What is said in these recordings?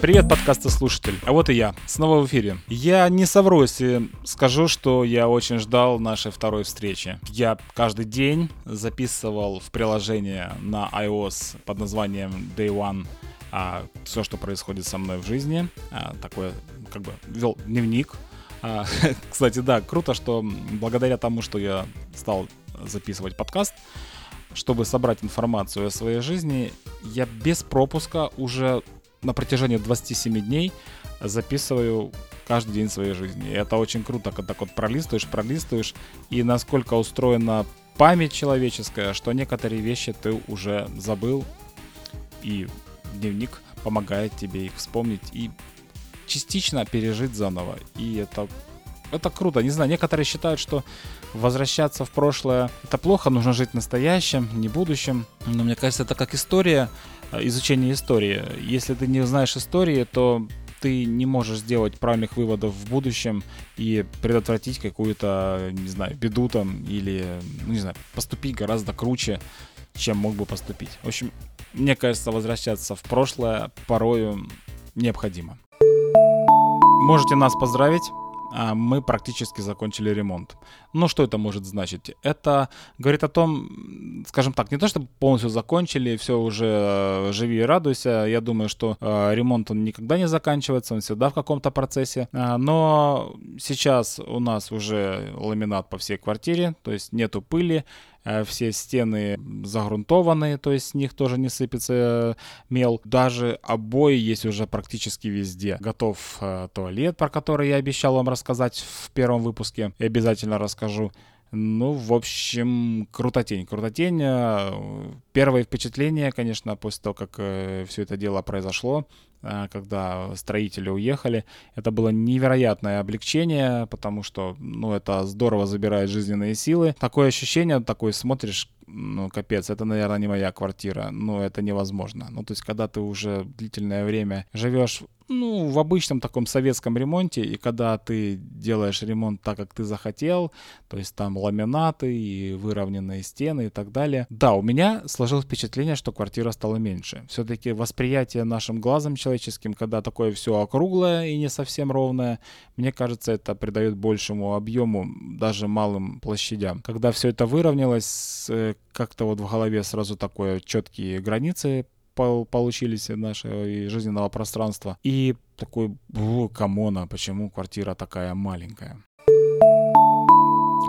Привет, подкастослушатель. А вот и я, снова в эфире. Я не совру, если скажу, что я очень ждал нашей второй встречи. Я каждый день записывал в приложение на iOS под названием Day One а, все, что происходит со мной в жизни. А, такое, как бы, вел дневник. А, кстати, да, круто, что благодаря тому, что я стал записывать подкаст, чтобы собрать информацию о своей жизни, я без пропуска уже на протяжении 27 дней записываю каждый день своей жизни. И это очень круто, когда так вот пролистываешь, пролистываешь, и насколько устроена память человеческая, что некоторые вещи ты уже забыл, и дневник помогает тебе их вспомнить и частично пережить заново. И это, это круто. Не знаю, некоторые считают, что возвращаться в прошлое это плохо, нужно жить настоящим, не будущим. Но мне кажется, это как история, изучение истории. Если ты не знаешь истории, то ты не можешь сделать правильных выводов в будущем и предотвратить какую-то, не знаю, беду там или, ну, не знаю, поступить гораздо круче, чем мог бы поступить. В общем, мне кажется, возвращаться в прошлое порою необходимо. Можете нас поздравить. А, мы практически закончили ремонт. Ну, что это может значить? Это говорит о том, скажем так, не то, чтобы полностью закончили, все уже э, живи и радуйся. Я думаю, что э, ремонт он никогда не заканчивается, он всегда в каком-то процессе. А, но сейчас у нас уже ламинат по всей квартире, то есть нету пыли, все стены загрунтованные, то есть с них тоже не сыпется э, мел. Даже обои есть уже практически везде. Готов э, туалет, про который я обещал вам рассказать в первом выпуске, и обязательно расскажу. Ну, в общем, крутотень. Крутотень. Первое впечатление, конечно, после того, как все это дело произошло, когда строители уехали. Это было невероятное облегчение, потому что, ну, это здорово забирает жизненные силы. Такое ощущение, такой смотришь, ну, капец, это, наверное, не моя квартира, ну, это невозможно. Ну, то есть, когда ты уже длительное время живешь ну, в обычном таком советском ремонте, и когда ты делаешь ремонт так, как ты захотел, то есть там ламинаты и выровненные стены и так далее. Да, у меня сложилось впечатление, что квартира стала меньше. Все-таки восприятие нашим глазом человеческим, когда такое все округлое и не совсем ровное, мне кажется, это придает большему объему даже малым площадям. Когда все это выровнялось, э, как-то вот в голове сразу такое четкие границы получились нашего жизненного пространства. И такой, камона, почему квартира такая маленькая.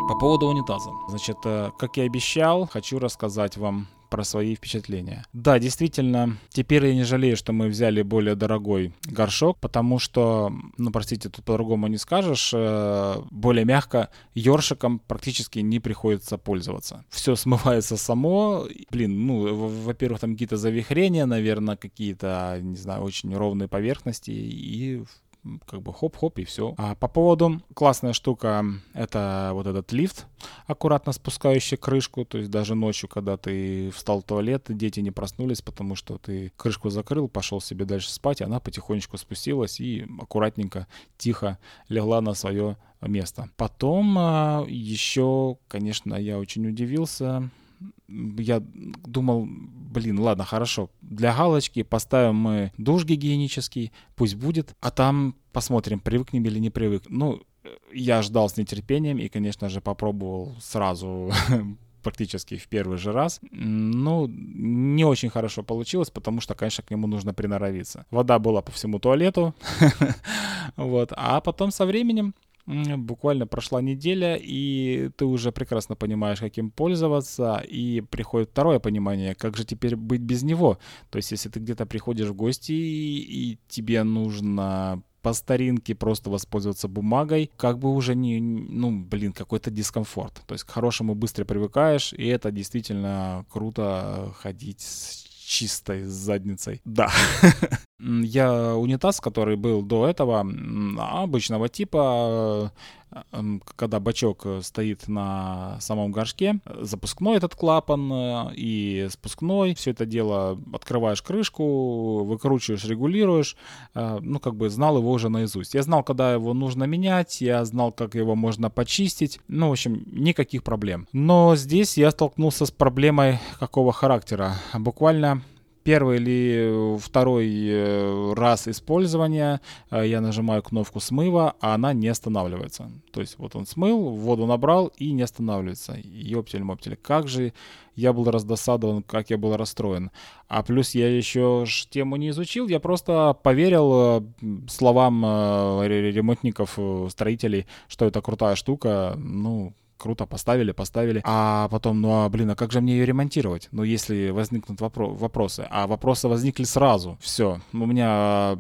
По поводу унитаза. Значит, э, как и обещал, хочу рассказать вам про свои впечатления. Да, действительно, теперь я не жалею, что мы взяли более дорогой горшок, потому что, ну, простите, тут по-другому не скажешь, э, более мягко ёршиком практически не приходится пользоваться. Все смывается само. Блин, ну, во-первых, там какие-то завихрения, наверное, какие-то, не знаю, очень ровные поверхности, и как бы хоп-хоп и все. А по поводу классная штука это вот этот лифт, аккуратно спускающий крышку, то есть даже ночью, когда ты встал в туалет, дети не проснулись, потому что ты крышку закрыл, пошел себе дальше спать, и она потихонечку спустилась и аккуратненько, тихо легла на свое место. Потом а, еще, конечно, я очень удивился, я думал, блин, ладно, хорошо, для галочки поставим мы душ гигиенический, пусть будет, а там посмотрим, привыкнем или не привык. Ну, я ждал с нетерпением и, конечно же, попробовал сразу практически в первый же раз. Ну, не очень хорошо получилось, потому что, конечно, к нему нужно приноровиться. Вода была по всему туалету, вот, а потом со временем Буквально прошла неделя, и ты уже прекрасно понимаешь, каким пользоваться, и приходит второе понимание, как же теперь быть без него. То есть, если ты где-то приходишь в гости, и, тебе нужно по старинке просто воспользоваться бумагой, как бы уже не, ну, блин, какой-то дискомфорт. То есть к хорошему быстро привыкаешь, и это действительно круто ходить с чистой задницей. Да. Я унитаз, который был до этого, обычного типа, когда бачок стоит на самом горшке, запускной этот клапан э, и спускной, все это дело открываешь крышку, выкручиваешь, регулируешь, э, ну, как бы знал его уже наизусть. Я знал, когда его нужно менять, я знал, как его можно почистить, ну, в общем, никаких проблем. Но здесь я столкнулся с проблемой какого характера. Буквально первый или второй раз использования я нажимаю кнопку смыва, а она не останавливается. То есть вот он смыл, воду набрал и не останавливается. Ёптель-моптель, как же я был раздосадован, как я был расстроен. А плюс я еще тему не изучил, я просто поверил э, словам э, ремонтников, э, строителей, что это крутая штука. Ну, круто, поставили, поставили. А потом, ну а блин, а как же мне ее ремонтировать? Ну, если возникнут вопро- вопросы. А вопросы возникли сразу. Все. У меня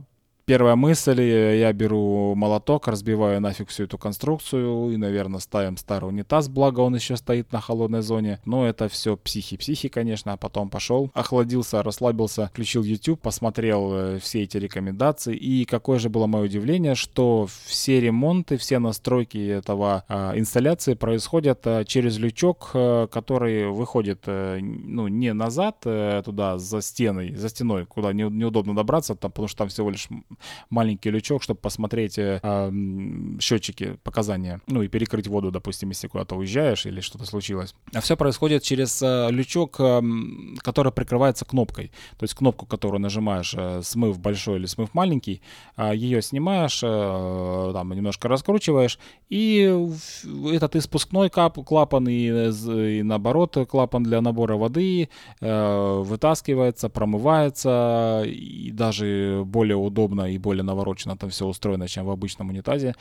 Первая мысль, я беру молоток, разбиваю нафиг всю эту конструкцию и, наверное, ставим старый унитаз, благо он еще стоит на холодной зоне. Но это все психи-психи, конечно. А потом пошел, охладился, расслабился, включил YouTube, посмотрел э, все эти рекомендации. И какое же было мое удивление, что все ремонты, все настройки этого э, инсталляции происходят э, через лючок, э, который выходит э, ну, не назад э, туда, за стеной, за стеной, куда не, неудобно добраться, там, потому что там всего лишь маленький лючок, чтобы посмотреть э, счетчики, показания, ну и перекрыть воду, допустим, если куда-то уезжаешь или что-то случилось. А все происходит через э, лючок, э, который прикрывается кнопкой. То есть кнопку, которую нажимаешь, э, смыв большой или смыв маленький, э, ее снимаешь, э, там немножко раскручиваешь, и этот испускной кап, клапан и, и наоборот клапан для набора воды э, вытаскивается, промывается, и даже более удобно и более наворочено там все устроено, чем в обычном унитазе.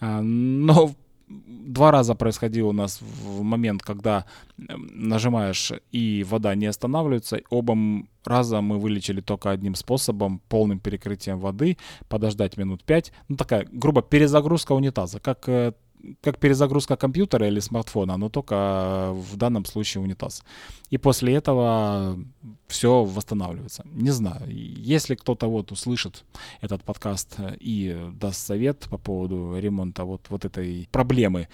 А, но два раза происходило у нас в момент, когда нажимаешь и вода не останавливается. Оба раза мы вылечили только одним способом, полным перекрытием воды, подождать минут пять. Ну такая, грубо, перезагрузка унитаза, как э, как перезагрузка компьютера или смартфона, но только в данном случае унитаз. И после этого все восстанавливается. Не знаю, если кто-то вот услышит этот подкаст и даст совет по поводу ремонта вот, вот этой проблемы,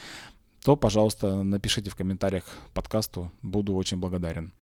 то, пожалуйста, напишите в комментариях подкасту, буду очень благодарен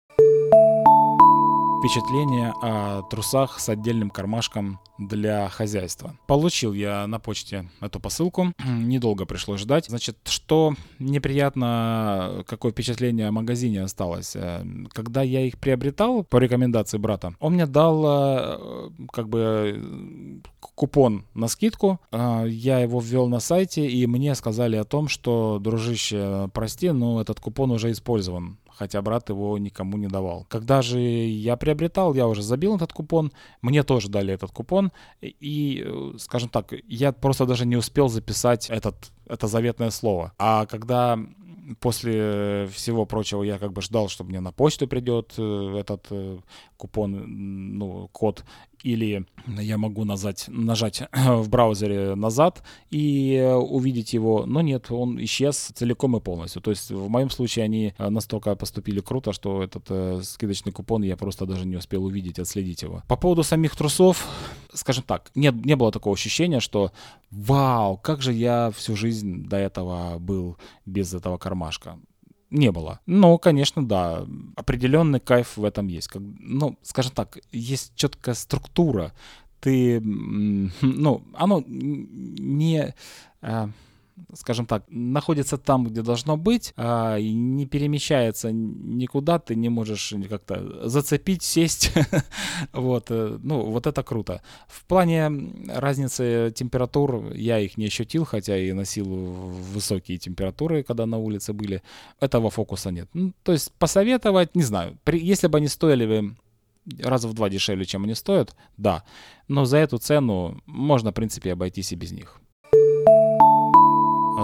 впечатление о трусах с отдельным кармашком для хозяйства. Получил я на почте эту посылку, недолго пришлось ждать. Значит, что неприятно, какое впечатление о магазине осталось. Э, когда я их приобретал по рекомендации брата, он мне дал э, как бы купон на скидку. Э, я его ввел на сайте, и мне сказали о том, что, дружище, прости, но этот купон уже использован хотя брат его никому не давал. Когда же я приобретал, я уже забил этот купон, мне тоже дали этот купон, и, э, скажем так, я просто даже не успел записать этот, это заветное слово. А когда после всего прочего я как бы ждал, что мне на почту придет э, этот э, купон, ну, код, или я могу нажать, нажать в браузере назад и э, увидеть его, но нет, он исчез целиком и полностью. То есть в моем случае они настолько поступили круто, что этот э, скидочный купон я просто даже не успел увидеть, отследить его. По поводу самих трусов, скажем так, нет, не было такого ощущения, что вау, как же я всю жизнь до этого был без этого кармашка не было. Но, конечно, да, определенный кайф в этом есть. Как, ну, скажем так, есть четкая структура. Ты, ну, оно не... А, скажем так, находится там, где должно быть, а, не перемещается никуда, ты не можешь как-то зацепить, сесть. вот, э, ну, вот это круто. В плане разницы температур я их не ощутил, хотя и носил высокие температуры, когда на улице были. Этого фокуса нет. Ну, то есть посоветовать, не знаю, при, если бы они стоили бы раза в два дешевле, чем они стоят, да. Но за эту цену можно, в принципе, обойтись и без них.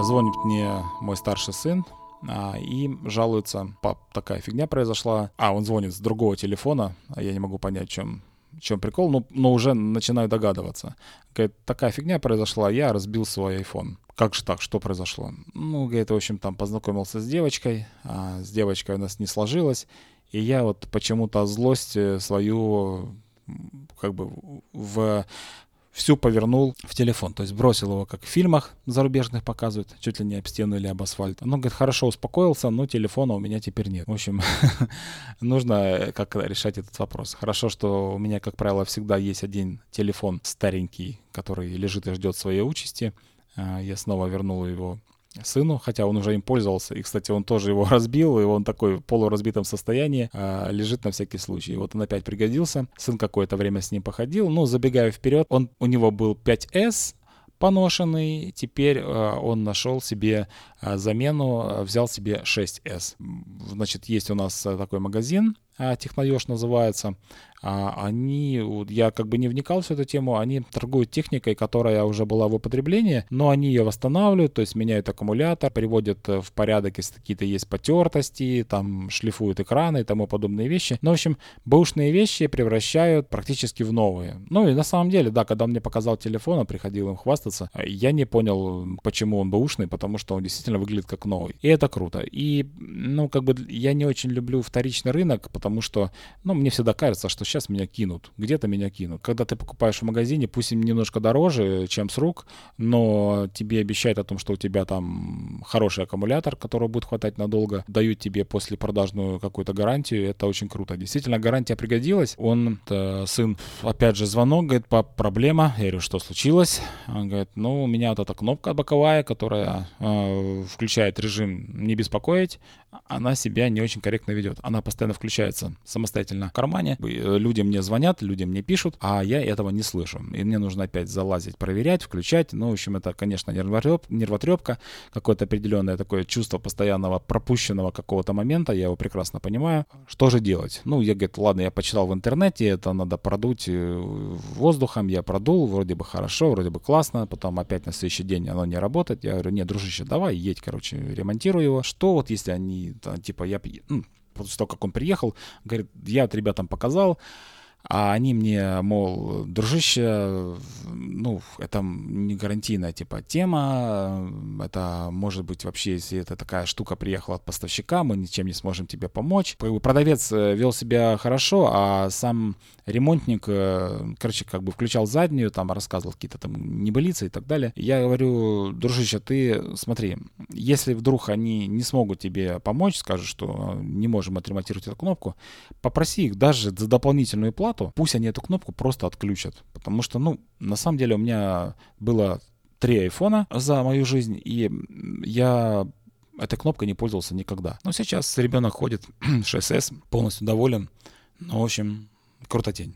Звонит мне мой старший сын, а, и жалуется, пап, такая фигня произошла. А, он звонит с другого телефона, а я не могу понять, чем, чем прикол, но, но уже начинаю догадываться. Говорит, такая фигня произошла, я разбил свой iPhone. Как же так, что произошло? Ну, говорит, в общем, там познакомился с девочкой, а с девочкой у нас не сложилось, и я вот почему-то злость э, свою как бы в всю повернул в телефон. То есть бросил его, как в фильмах зарубежных показывают, чуть ли не об стену или об асфальт. Ну, говорит, хорошо успокоился, но телефона у меня теперь нет. В общем, нужно э, как решать этот вопрос. Хорошо, что у меня, как правило, всегда есть один телефон старенький, который лежит и ждет своей участи. А, я снова вернул его сыну, хотя он уже им пользовался. И, кстати, он тоже его разбил, и он такой в полуразбитом состоянии э, лежит на всякий случай. И вот он опять пригодился. Сын какое-то время с ним походил. Ну, забегая вперед, он, у него был 5S, поношенный, теперь э, он нашел себе э, замену, взял себе 6S. Значит, есть у нас такой магазин, Техноеж называется, они, я как бы не вникал в эту тему, они торгуют техникой, которая уже была в употреблении, но они ее восстанавливают, то есть меняют аккумулятор, приводят э, в порядок, если какие-то есть потертости, там шлифуют экраны и тому подобные вещи. Ну, в общем, бэушные вещи превращают практически в новые. Ну и на самом деле, да, когда он мне показал телефон, он приходил им хвастаться, я не понял, почему он бэушный, потому что он действительно выглядит как новый. И это круто. И, ну, как бы я не очень люблю вторичный рынок, потому что, ну, мне всегда кажется, что сейчас меня кинут, где-то меня кинут. Когда ты покупаешь в магазине, пусть им немножко дороже, чем с рук, но тебе обещают о том, что у тебя там хороший аккумулятор, которого будет хватать надолго, дают тебе после продажную какую-то гарантию, это очень круто. Действительно, гарантия пригодилась. Он, сын, опять же, звонок, говорит, по проблема. Я говорю, что случилось? Он говорит, ну, у меня вот эта кнопка боковая, которая э, включает режим «не беспокоить», она себя не очень корректно ведет. Она постоянно включается самостоятельно в кармане. Э, люди мне звонят, люди мне пишут, а я этого не слышу. И мне нужно опять залазить, проверять, включать. Ну, в общем, это, конечно, нервотреп, нервотрепка, какое-то определенное такое чувство постоянного пропущенного какого-то момента. Я его прекрасно понимаю. Что же делать? Ну, я, говорю, ладно, я почитал в интернете, это надо продуть э, воздухом. Я продул, вроде бы хорошо, вроде бы классно. Потом опять на следующий день оно не работает. Я говорю, нет, дружище, давай, едь, короче, ремонтируй его. Что вот если они типа, я, ну, после того, как он приехал, говорит, я вот ребятам показал, а они мне, мол, дружище, ну, это не гарантийная типа тема, это может быть вообще, если это такая штука приехала от поставщика, мы ничем не сможем тебе помочь. Продавец э, вел себя хорошо, а сам ремонтник, э, короче, как бы включал заднюю, там рассказывал какие-то там небылицы и так далее. Я говорю, дружище, ты смотри, если вдруг они не смогут тебе помочь, скажут, что не можем отремонтировать эту кнопку, попроси их даже за дополнительную плату, пусть они эту кнопку просто отключат. Потому что, ну, на самом деле у меня было три айфона за мою жизнь, и я этой кнопкой не пользовался никогда. Но сейчас ребенок ходит 6S, полностью доволен. Ну, в общем, крутотень.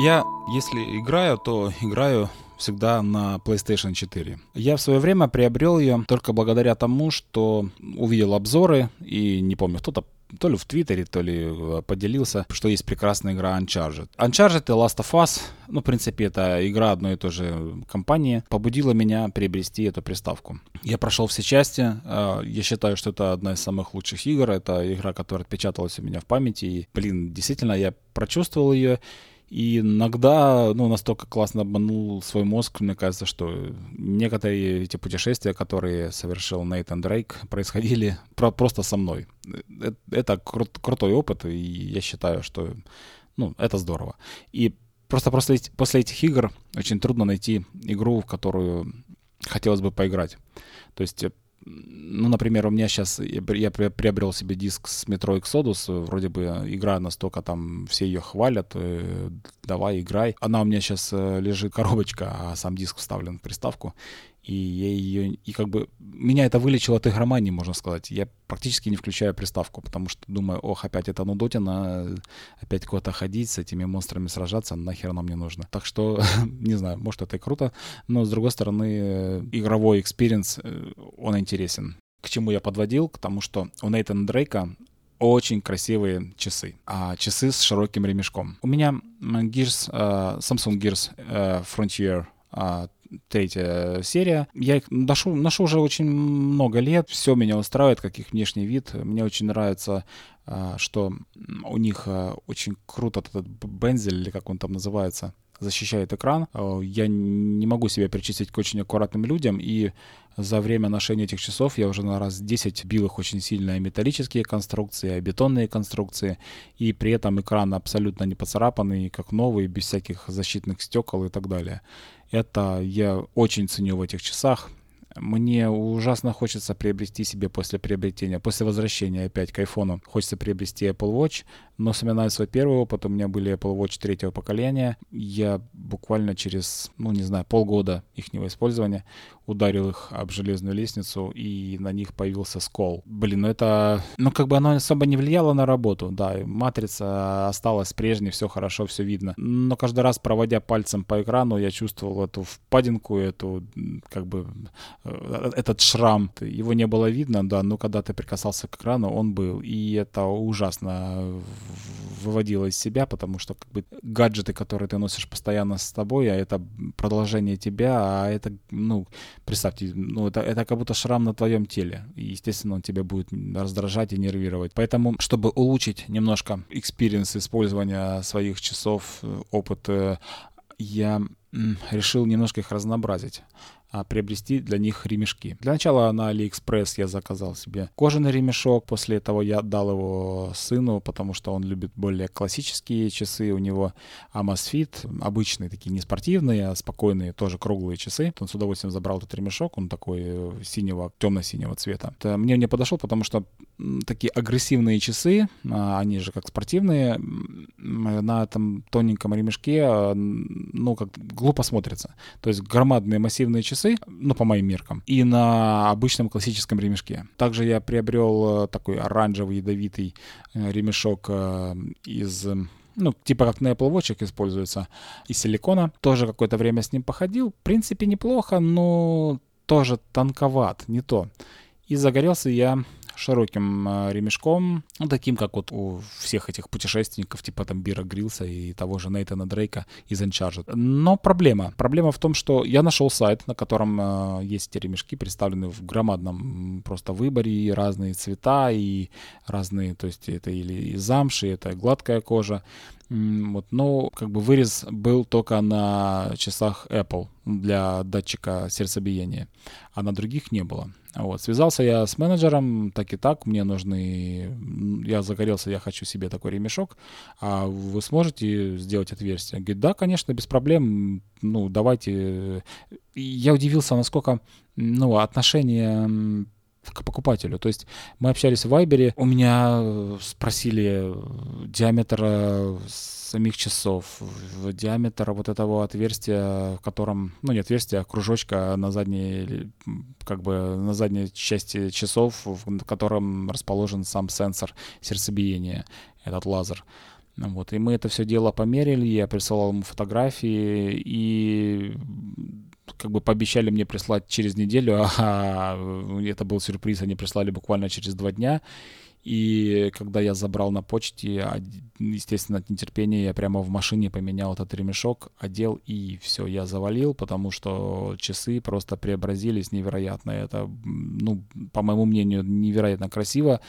Я, если играю, то играю всегда на PlayStation 4. Я в свое время приобрел ее только благодаря тому, что увидел обзоры, и не помню, кто-то то ли в Твиттере, то ли э, поделился, что есть прекрасная игра Uncharted. Uncharted и Last of Us, ну, в принципе, это игра одной и той же компании, побудила меня приобрести эту приставку. Я прошел все части, э, я считаю, что это одна из самых лучших игр, это игра, которая отпечаталась у меня в памяти, и, блин, действительно, я прочувствовал ее, и иногда, ну, настолько классно обманул свой мозг, мне кажется, что некоторые эти путешествия, которые совершил Нейтан Дрейк, происходили про просто со мной. Это, это кру- крутой опыт, и я считаю, что, ну, это здорово. И просто после, после этих игр очень трудно найти игру, в которую хотелось бы поиграть. То есть ну, например, у меня сейчас, я приобрел себе диск с Metro Exodus, вроде бы игра настолько там, все ее хвалят, э, давай, играй. Она у меня сейчас э, лежит коробочка, а сам диск вставлен в приставку и я ее, и как бы меня это вылечило от игромании, можно сказать. Я практически не включаю приставку, потому что думаю, ох, опять это нудотина, опять куда-то ходить, с этими монстрами сражаться, нахер нам не нужно. Так что, не знаю, может это и круто, но с другой стороны, игровой experience, э, он интересен. К чему я подводил? К тому, что у Нейтана Дрейка очень красивые часы. А часы с широким ремешком. У меня Gears, uh, Samsung Gears uh, Frontier uh, третья серия. Я их ношу, ношу уже очень много лет, все меня устраивает, как их внешний вид. Мне очень нравится, а, что у них а, очень круто этот бензель, или как он там называется, защищает экран. А, я не могу себя причислить к очень аккуратным людям, и за время ношения этих часов я уже на раз 10 бил их очень сильно и металлические конструкции, и бетонные конструкции, и при этом экран абсолютно не поцарапанный, как новый, без всяких защитных стекол и так далее. Это я очень ценю в этих часах. Мне ужасно хочется приобрести себе после приобретения, после возвращения опять к айфону, хочется приобрести Apple Watch, но вспоминаю свой первый опыт, у меня были Apple Watch третьего поколения, я буквально через, ну не знаю, полгода их использования ударил их об железную лестницу, и на них появился скол. Блин, ну это... Ну, как бы оно особо не влияло на работу, да, матрица осталась прежней, все хорошо, все видно. Но каждый раз, проводя пальцем по экрану, я чувствовал эту впадинку, эту, как бы, э, этот шрам. Его не было видно, да, но когда ты прикасался к экрану, он был. И это ужасно выводило из себя, потому что как бы гаджеты, которые ты носишь постоянно с тобой, а это продолжение тебя, а это, ну, представьте, ну, это, это как будто шрам на твоем теле. И, естественно, он тебя будет раздражать и нервировать. Поэтому, чтобы улучшить немножко experience использования своих часов, э, опыт, э, я решил немножко их разнообразить приобрести для них ремешки. Для начала на AliExpress я заказал себе кожаный ремешок, после этого я отдал его сыну, потому что он любит более классические часы, у него Amazfit, обычные такие, не спортивные, а спокойные, тоже круглые часы. Он с удовольствием забрал этот ремешок, он такой э, синего, темно-синего цвета. Это мне не подошел, потому что такие агрессивные часы, а, они же как спортивные, на этом тоненьком ремешке, а, ну, как глупо смотрятся. То есть громадные массивные часы, часы, ну, по моим меркам, и на обычном классическом ремешке. Также я приобрел э, такой оранжевый ядовитый э, ремешок э, из ну, типа как на Apple Watch используется, из силикона. Тоже какое-то время с ним походил. В принципе, неплохо, но тоже тонковат, не то. И загорелся я широким э, ремешком, ну, таким, как вот у всех этих путешественников, типа там Бира Грилса и того же Нейтана Дрейка из Uncharted. Но проблема. Проблема в том, что я нашел сайт, на котором э, есть эти ремешки, представлены в громадном просто выборе, и разные цвета, и разные, то есть это или замши, это гладкая кожа. Вот, но как бы вырез был только на часах Apple для датчика сердцебиения, а на других не было. Вот. Связался я с менеджером, так и так, мне нужны... Я загорелся, я хочу себе такой ремешок, а вы сможете сделать отверстие? Говорит, да, конечно, без проблем, ну, давайте... Я удивился, насколько, ну, отношение к покупателю. То есть мы общались в Вайбере, у меня спросили диаметр самих часов, диаметр вот этого отверстия, в котором, ну не отверстия, а кружочка на задней, как бы на задней части часов, в котором расположен сам сенсор сердцебиения, этот лазер. Вот, и мы это все дело померили, я присылал ему фотографии, и как бы пообещали мне прислать через неделю, а это был сюрприз, они прислали буквально через два дня. И когда я забрал на почте, естественно, от нетерпения я прямо в машине поменял этот ремешок, одел и все, я завалил, потому что часы просто преобразились невероятно. Это, ну, по моему мнению, невероятно красиво.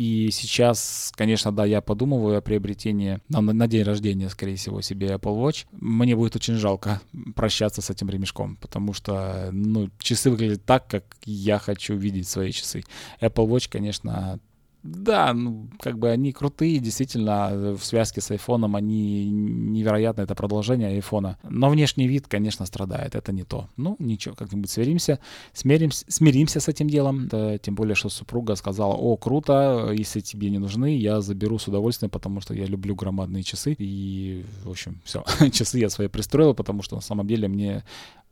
И сейчас, конечно, да, я подумываю о приобретении на, на день рождения, скорее всего, себе Apple Watch. Мне будет очень жалко прощаться с этим ремешком, потому что, ну, часы выглядят так, как я хочу видеть свои часы. Apple Watch, конечно, да, ну, как бы они крутые, действительно, в связке с айфоном они невероятно, это продолжение айфона. Но внешний вид, конечно, страдает, это не то. Ну, ничего, как-нибудь смиримся, смиримся, смиримся с этим делом. Да, тем более, что супруга сказала, о, круто, если тебе не нужны, я заберу с удовольствием, потому что я люблю громадные часы. И, в общем, все, часы я свои пристроил, потому что на самом деле мне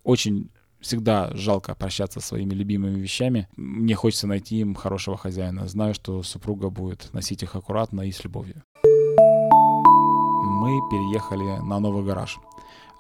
очень всегда жалко прощаться со своими любимыми вещами. Мне хочется найти им хорошего хозяина. Знаю, что супруга будет носить их аккуратно и с любовью. Мы переехали на новый гараж.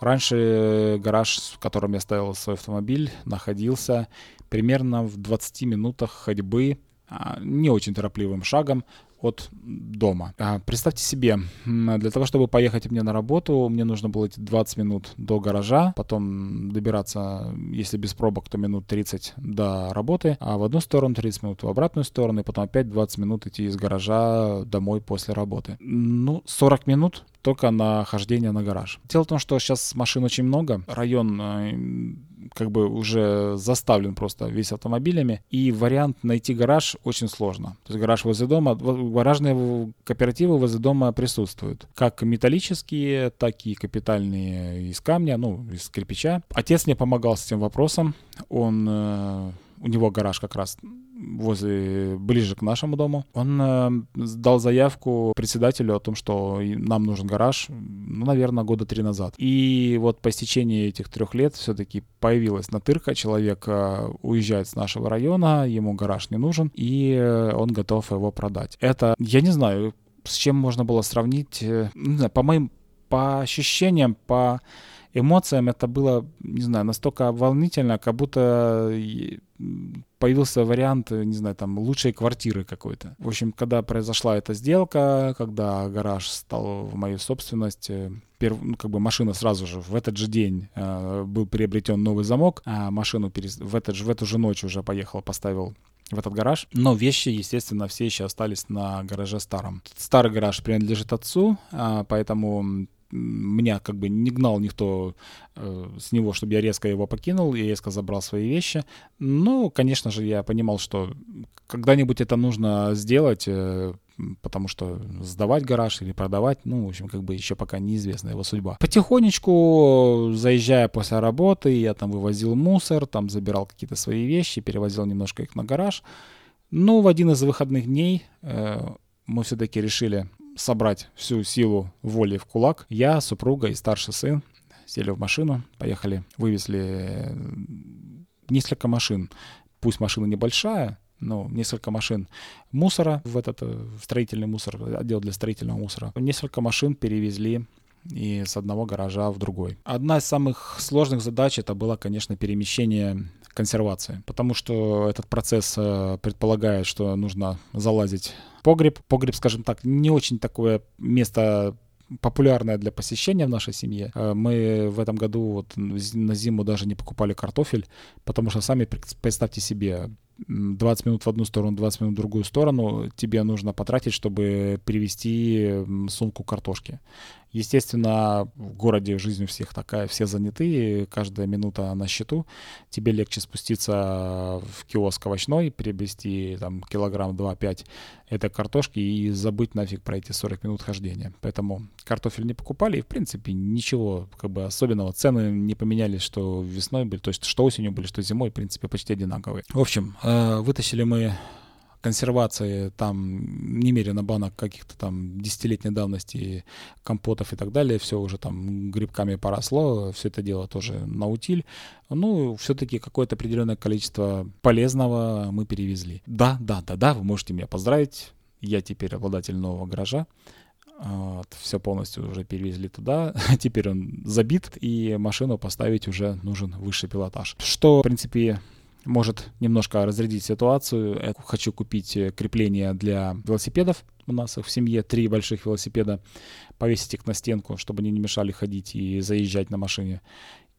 Раньше гараж, в котором я ставил свой автомобиль, находился примерно в 20 минутах ходьбы а, не очень торопливым шагом от дома. А, представьте себе, для того, чтобы поехать мне на работу, мне нужно было идти 20 минут до гаража, потом добираться, если без пробок, то минут 30 до работы, а в одну сторону 30 минут в обратную сторону, и потом опять 20 минут идти из гаража домой после работы. Ну, 40 минут только на хождение на гараж. Дело в том, что сейчас машин очень много, район э, как бы уже заставлен просто весь автомобилями, и вариант найти гараж очень сложно. То есть гараж возле дома, гаражные кооперативы возле дома присутствуют. Как металлические, так и капитальные из камня, ну, из кирпича. Отец мне помогал с этим вопросом. Он, э, у него гараж как раз возле, ближе к нашему дому. Он э, дал заявку председателю о том, что нам нужен гараж, ну, наверное, года три назад. И вот по истечении этих трех лет все-таки появилась натырка, человек э, уезжает с нашего района, ему гараж не нужен, и э, он готов его продать. Это, я не знаю, с чем можно было сравнить, э, не знаю, по моим, по ощущениям, по эмоциям это было, не знаю, настолько волнительно, как будто появился вариант, не знаю, там, лучшей квартиры какой-то. В общем, когда произошла эта сделка, когда гараж стал в мою собственность, э, перв, ну, как бы машина сразу же в этот же день э, был приобретен новый замок, а машину перес... в, этот же, в эту же ночь уже поехал, поставил в этот гараж. Но вещи, естественно, все еще остались на гараже старом. Старый гараж принадлежит отцу, а, поэтому меня как бы не гнал никто э, с него, чтобы я резко его покинул и резко забрал свои вещи. Ну, конечно же, я понимал, что когда-нибудь это нужно сделать, э, потому что сдавать гараж или продавать, ну, в общем, как бы еще пока неизвестна его судьба. Потихонечку, заезжая после работы, я там вывозил мусор, там забирал какие-то свои вещи, перевозил немножко их на гараж. Ну, в один из выходных дней э, мы все-таки решили собрать всю силу воли в кулак. Я, супруга и старший сын сели в машину, поехали, вывезли э, несколько машин. Пусть машина небольшая, но несколько машин мусора в этот в строительный мусор, отдел для строительного мусора. Несколько машин перевезли и с одного гаража в другой. Одна из самых сложных задач это было, конечно, перемещение консервации, потому что этот процесс э, предполагает, что нужно залазить в погреб. Погреб, скажем так, не очень такое место популярное для посещения в нашей семье. Э, мы в этом году вот на зиму даже не покупали картофель, потому что сами представьте себе, 20 минут в одну сторону, 20 минут в другую сторону тебе нужно потратить, чтобы перевести сумку картошки. Естественно, в городе жизнь у всех такая, все заняты, каждая минута на счету. Тебе легче спуститься в киоск овощной, приобрести там килограмм 2-5 этой картошки и забыть нафиг про эти 40 минут хождения. Поэтому картофель не покупали и, в принципе, ничего как бы особенного. Цены не поменялись, что весной были, то есть что осенью были, что зимой, в принципе, почти одинаковые. В общем, э, вытащили мы консервации, там немерено банок каких-то там десятилетней давности, компотов и так далее, все уже там грибками поросло, все это дело тоже на утиль. Ну, все-таки какое-то определенное количество полезного мы перевезли. Да, да, да, да, вы можете меня поздравить, я теперь обладатель нового гаража. Вот, все полностью уже перевезли туда. Теперь он забит, и машину поставить уже нужен высший пилотаж. Что, в принципе, может немножко разрядить ситуацию. Я хочу купить э, крепление для велосипедов. У нас в семье три больших велосипеда. Повесить их на стенку, чтобы они не мешали ходить и заезжать на машине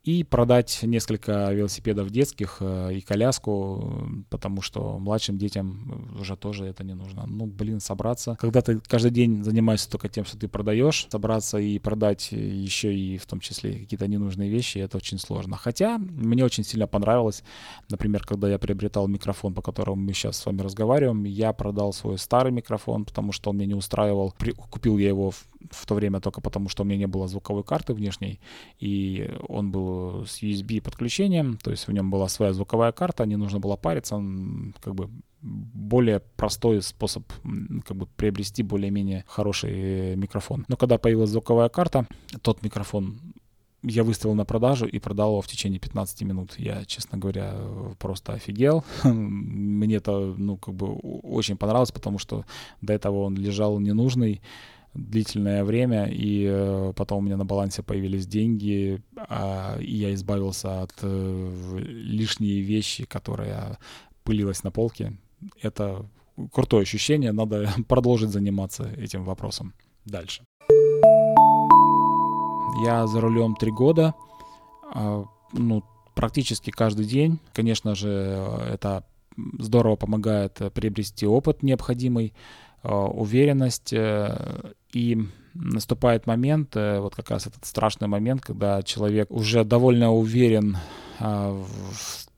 и продать несколько велосипедов детских э, и коляску, потому что младшим детям уже тоже это не нужно. Ну, блин, собраться. Когда ты каждый день занимаешься только тем, что ты продаешь, собраться и продать еще и в том числе какие-то ненужные вещи, это очень сложно. Хотя мне очень сильно понравилось, например, когда я приобретал микрофон, по которому мы сейчас с вами разговариваем, я продал свой старый микрофон, потому что он меня не устраивал. При, купил я его в, в то время только потому, что у меня не было звуковой карты внешней, и он был с USB подключением, то есть в нем была своя звуковая карта, не нужно было париться, он как бы более простой способ как бы приобрести более-менее хороший э, микрофон. Но когда появилась звуковая карта, тот микрофон я выставил на продажу и продал его в течение 15 минут. Я, честно говоря, просто офигел. Мне это, ну, как бы очень понравилось, потому что до этого он лежал ненужный длительное время, и э, потом у меня на балансе появились деньги, а, и я избавился от э, лишней вещи, которая пылилась на полке. Это крутое ощущение, надо продолжить заниматься этим вопросом дальше. Я за рулем три года, а, ну, практически каждый день. Конечно же, это здорово помогает приобрести опыт необходимый, Э, уверенность, э, и наступает момент, э, вот как раз этот страшный момент, когда человек уже довольно уверен в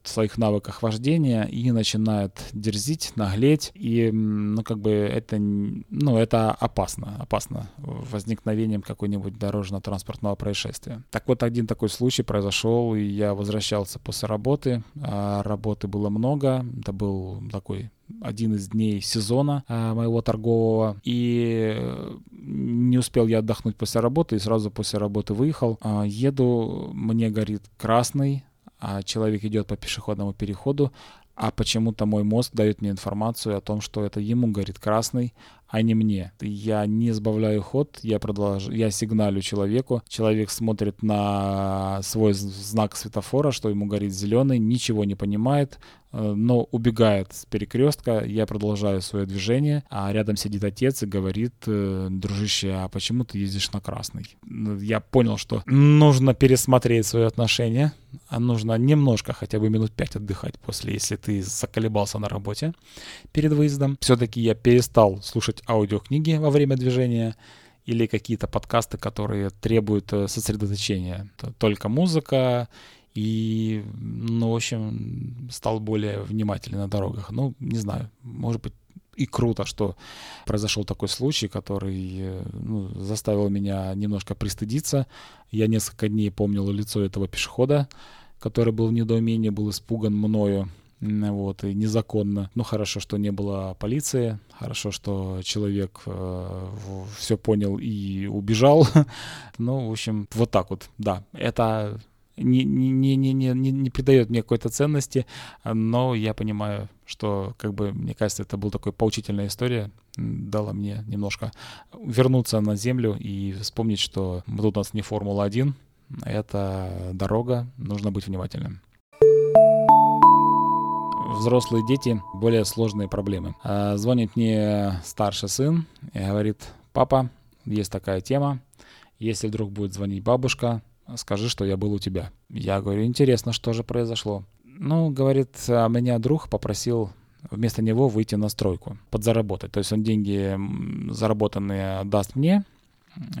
своих навыках вождения и начинает дерзить, наглеть, и, ну, как бы это, ну, это опасно, опасно возникновением какой-нибудь дорожно-транспортного происшествия. Так вот, один такой случай произошел, и я возвращался после работы, а работы было много, это был такой один из дней сезона а, моего торгового. И э, не успел я отдохнуть после работы, и сразу после работы выехал. А, еду, мне горит красный, а человек идет по пешеходному переходу, а почему-то мой мозг дает мне информацию о том, что это ему горит красный, а не мне. Я не сбавляю ход, я продолжаю, я сигналю человеку, человек смотрит на свой знак светофора, что ему горит зеленый, ничего не понимает, э, но убегает с перекрестка, я продолжаю свое движение, а рядом сидит отец и говорит, э, дружище, а почему ты ездишь на красный? Ну, я понял, что нужно пересмотреть свои отношения, а нужно немножко, хотя бы минут пять отдыхать после, если ты заколебался на работе перед выездом. Все-таки я перестал слушать аудиокниги во время движения или какие-то подкасты, которые требуют э, сосредоточения. Только музыка и, ну, в общем, стал более внимательный на дорогах. Ну, не знаю, может быть, и круто, что произошел такой случай, который э, ну, заставил меня немножко пристыдиться. Я несколько дней помнил лицо этого пешехода, который был в недоумении, был испуган мною вот, и незаконно. Ну, хорошо, что не было полиции, хорошо, что человек э, все понял и убежал. ну, в общем, вот так вот, да, это не, не, не, не, не, не придает мне какой-то ценности, но я понимаю, что, как бы, мне кажется, это была такой поучительная история, дала мне немножко вернуться на землю и вспомнить, что тут у нас не Формула-1, это дорога, нужно быть внимательным взрослые дети более сложные проблемы. А, звонит мне старший сын и говорит, папа, есть такая тема, если вдруг будет звонить бабушка, скажи, что я был у тебя. Я говорю, интересно, что же произошло. Ну, говорит, а меня друг попросил вместо него выйти на стройку, подзаработать. То есть он деньги заработанные даст мне,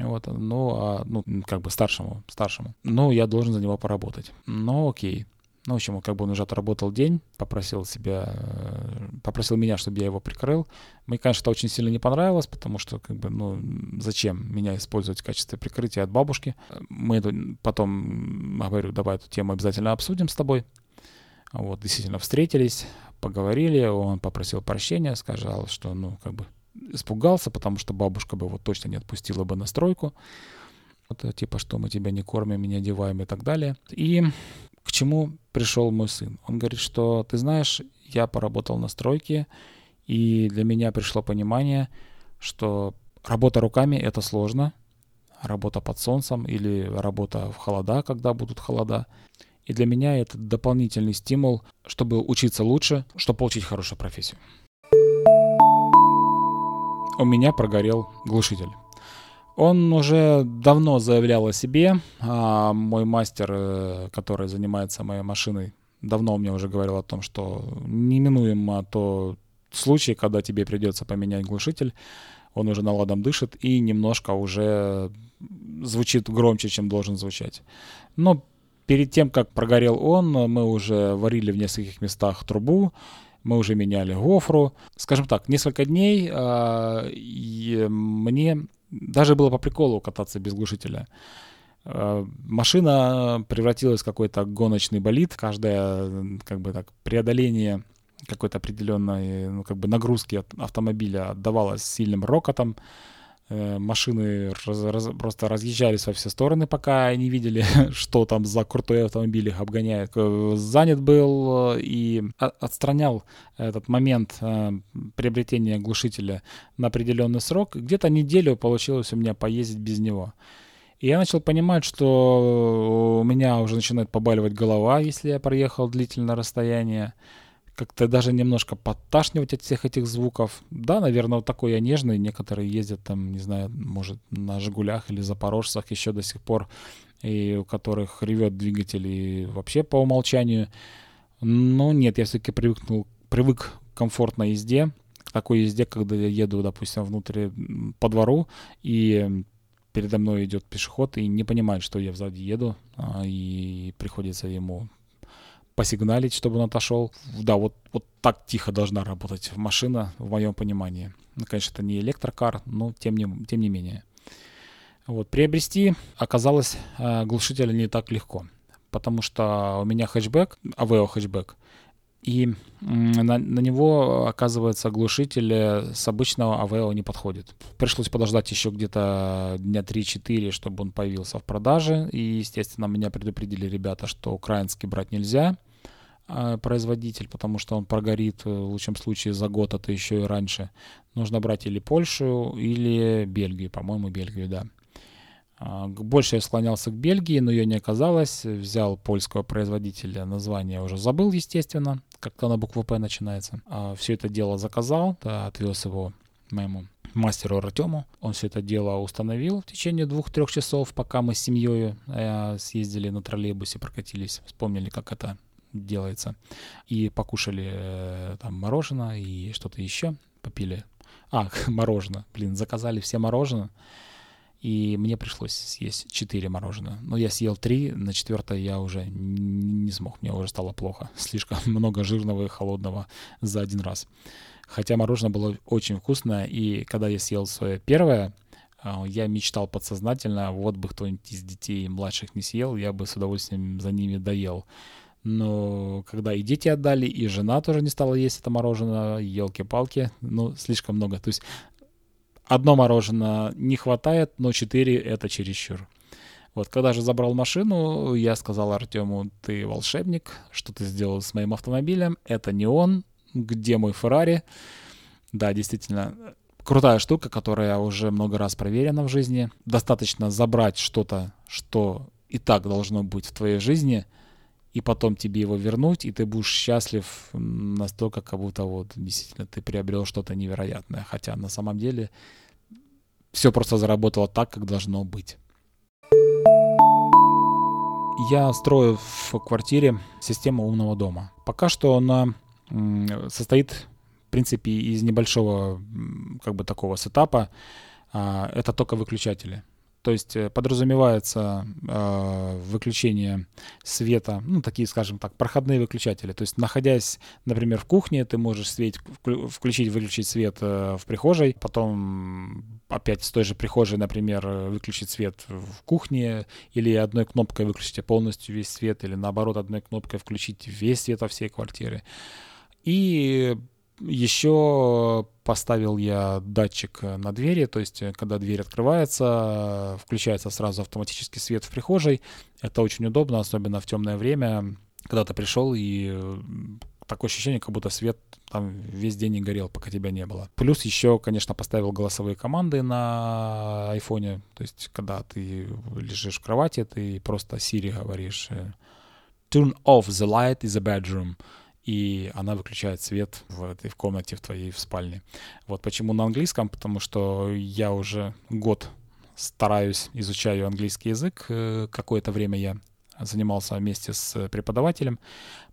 вот, ну, а, ну, как бы старшему, старшему. Ну, я должен за него поработать. Ну, окей. Ну, в общем, как бы он уже отработал день, попросил себя, э, попросил меня, чтобы я его прикрыл. Мне, конечно, это очень сильно не понравилось, потому что, как бы, ну, зачем меня использовать в качестве прикрытия от бабушки? Мы потом, говорю, давай эту тему обязательно обсудим с тобой. Вот, действительно встретились, поговорили, он попросил прощения, сказал, что, ну, как бы, испугался, потому что бабушка бы его точно не отпустила бы на стройку. Вот, типа, что мы тебя не кормим, не одеваем и так далее. И к чему пришел мой сын? Он говорит, что ты знаешь, я поработал на стройке, и для меня пришло понимание, что работа руками это сложно, работа под солнцем или работа в холода, когда будут холода. И для меня это дополнительный стимул, чтобы учиться лучше, чтобы получить хорошую профессию. У меня прогорел глушитель. Он уже давно заявлял о себе. А мой мастер, э, который занимается моей машиной, давно мне уже говорил о том, что неминуемо то случай, когда тебе придется поменять глушитель. Он уже наладом дышит и немножко уже звучит громче, чем должен звучать. Но перед тем, как прогорел он, мы уже варили в нескольких местах трубу, мы уже меняли гофру. Скажем так, несколько дней э, мне даже было по приколу кататься без глушителя. Э, машина превратилась в какой-то гоночный болид. Каждое как бы так, преодоление какой-то определенной ну, как бы нагрузки от автомобиля отдавалось сильным рокотом. Э, машины раз, раз, просто разъезжались во все стороны, пока они видели, что там за крутой автомобиль их обгоняет. Э, занят был э, и отстранял этот момент приобретения глушителя на определенный срок. Где-то неделю получилось у меня поездить без него. И я начал понимать, что у меня уже начинает побаливать голова, если я проехал длительное расстояние как-то даже немножко подташнивать от всех этих звуков. Да, наверное, вот такой я нежный. Некоторые ездят там, не знаю, может, на «Жигулях» или «Запорожцах» еще до сих пор, и у которых ревет двигатель и вообще по умолчанию. Но нет, я все-таки привыкнул, привык к комфортной езде, к такой езде, когда я еду, допустим, внутрь по двору, и передо мной идет пешеход и не понимает, что я сзади еду, а, и приходится ему посигналить, чтобы он отошел. Да, вот, вот так тихо должна работать машина, в моем понимании. Ну, конечно, это не электрокар, но тем не, тем не менее. Вот, приобрести оказалось э, глушитель не так легко, потому что у меня хэтчбэк, Aveo хэтчбэк, и на, на него, оказывается, глушитель с обычного Aveo не подходит. Пришлось подождать еще где-то дня 3-4, чтобы он появился в продаже. И, естественно, меня предупредили ребята, что украинский брать нельзя, а, производитель, потому что он прогорит э, в лучшем случае за год, а то еще и раньше. Нужно брать или Польшу, или Бельгию, по-моему, Бельгию, да. А, больше я склонялся к Бельгии, но ее не оказалось. Взял польского производителя, название уже забыл, естественно, как-то на букву П начинается. А все это дело заказал, отвез его моему мастеру Артему. Он все это дело установил в течение двух-трех часов, пока мы с семьей э, съездили на троллейбусе, прокатились, вспомнили, как это делается. И покушали э, там мороженое и что-то еще. Попили. А, мороженое. Блин, заказали все мороженое и мне пришлось съесть 4 мороженое. Но я съел 3, на четвертое я уже не смог, мне уже стало плохо. Слишком много жирного и холодного за один раз. Хотя мороженое было очень вкусное, и когда я съел свое первое, а, я мечтал подсознательно, вот бы кто-нибудь из детей младших не съел, я бы с удовольствием за ними доел. Но когда и дети отдали, и жена тоже не стала есть это мороженое, елки-палки, ну, слишком много. То есть одно мороженое не хватает, но четыре это чересчур. Вот, когда же забрал машину, я сказал Артему, ты волшебник, что ты сделал с моим автомобилем, это не он, где мой Феррари? Да, действительно, крутая штука, которая уже много раз проверена в жизни. Достаточно забрать что-то, что и так должно быть в твоей жизни, и потом тебе его вернуть, и ты будешь счастлив настолько, как будто вот действительно ты приобрел что-то невероятное. Хотя на самом деле все просто заработало так, как должно быть. Я строю в квартире систему умного дома. Пока что она состоит, в принципе, из небольшого, как бы такого сетапа. А, это только выключатели. То есть э, подразумевается э, выключение света, ну, такие, скажем так, проходные выключатели. То есть, находясь, например, в кухне, ты можешь свет, включить, выключить свет э, в прихожей, потом опять с той же прихожей, например, выключить свет в кухне, или одной кнопкой выключить полностью весь свет, или наоборот, одной кнопкой включить весь свет во всей квартире. И еще поставил я датчик на двери, то есть э, когда дверь открывается, включается сразу автоматический свет в прихожей. Это очень удобно, особенно в темное время, когда ты пришел и э, такое ощущение, как будто свет там весь день не горел, пока тебя не было. Плюс еще, конечно, поставил голосовые команды на айфоне. То есть, когда ты лежишь в кровати, ты просто Siri говоришь э, «Turn off the light in the bedroom» и она выключает свет в этой в комнате в твоей в спальне. Вот почему на английском, потому что я уже год стараюсь изучаю английский язык. Э, какое-то время я занимался вместе с преподавателем.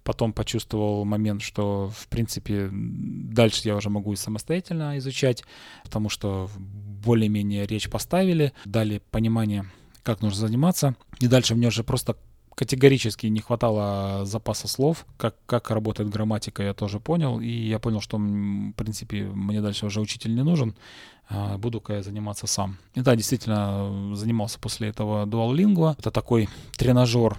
Потом почувствовал момент, что, в принципе, дальше я уже могу и самостоятельно изучать, потому что более-менее речь поставили, дали понимание, как нужно заниматься. И дальше мне уже просто категорически не хватало запаса слов. Как, как работает грамматика, я тоже понял. И я понял, что, в принципе, мне дальше уже учитель не нужен. А, буду-ка я заниматься сам. И да, действительно, занимался после этого Duolingo. Это такой тренажер,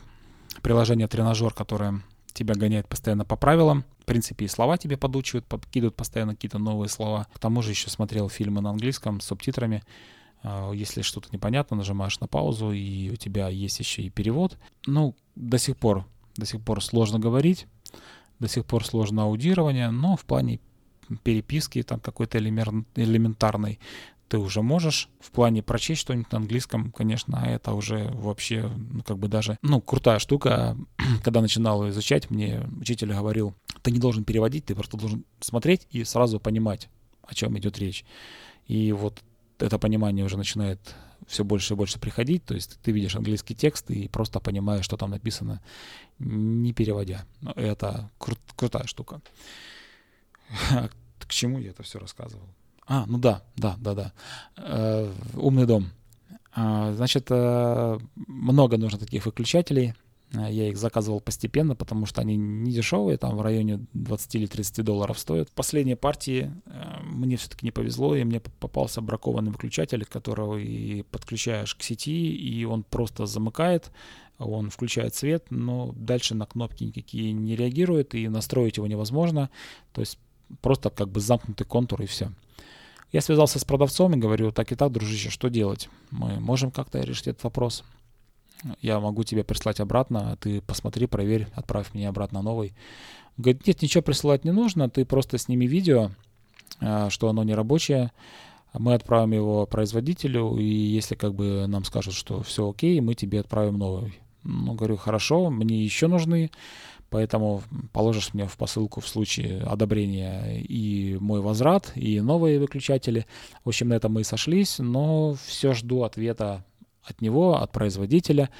приложение тренажер, которое тебя гоняет постоянно по правилам. В принципе, и слова тебе подучивают, подкидывают постоянно какие-то новые слова. К тому же еще смотрел фильмы на английском с субтитрами. А, если что-то непонятно, нажимаешь на паузу, и у тебя есть еще и перевод. Ну, до сих пор, до сих пор сложно говорить, до сих пор сложно аудирование, но в плане переписки там какой-то элементарный ты уже можешь. В плане прочесть что-нибудь на английском, конечно, это уже вообще, ну, как бы даже, ну, крутая штука. Когда начинал изучать, мне учитель говорил, ты не должен переводить, ты просто должен смотреть и сразу понимать, о чем идет речь. И вот это понимание уже начинает все больше и больше приходить, то есть ты видишь английский текст и просто понимаешь, что там написано, не переводя. Это кру- крутая штука. К чему я это все рассказывал? А, ну да, да, да, да. Э, умный дом. Э, значит, э, много нужно таких выключателей. Э, я их заказывал постепенно, потому что они не дешевые, там в районе 20 или 30 долларов стоят. В последней партии э, мне все-таки не повезло, и мне попался бракованный выключатель, которого и подключаешь к сети, и он просто замыкает, он включает свет, но дальше на кнопки никакие не реагирует, и настроить его невозможно. То есть просто как бы замкнутый контур и все. Я связался с продавцом и говорю, так и так, дружище, что делать? Мы можем как-то решить этот вопрос? Я могу тебе прислать обратно, а ты посмотри, проверь, отправь мне обратно новый. Говорит, нет, ничего присылать не нужно, ты просто сними видео, а, что оно не рабочее, мы отправим его производителю, и если как бы нам скажут, что все окей, мы тебе отправим новый. Ну, говорю, хорошо, мне еще нужны, поэтому положишь мне в посылку в случае одобрения и мой возврат, и новые выключатели. В общем, на этом мы и сошлись, но все жду ответа от него, от производителя.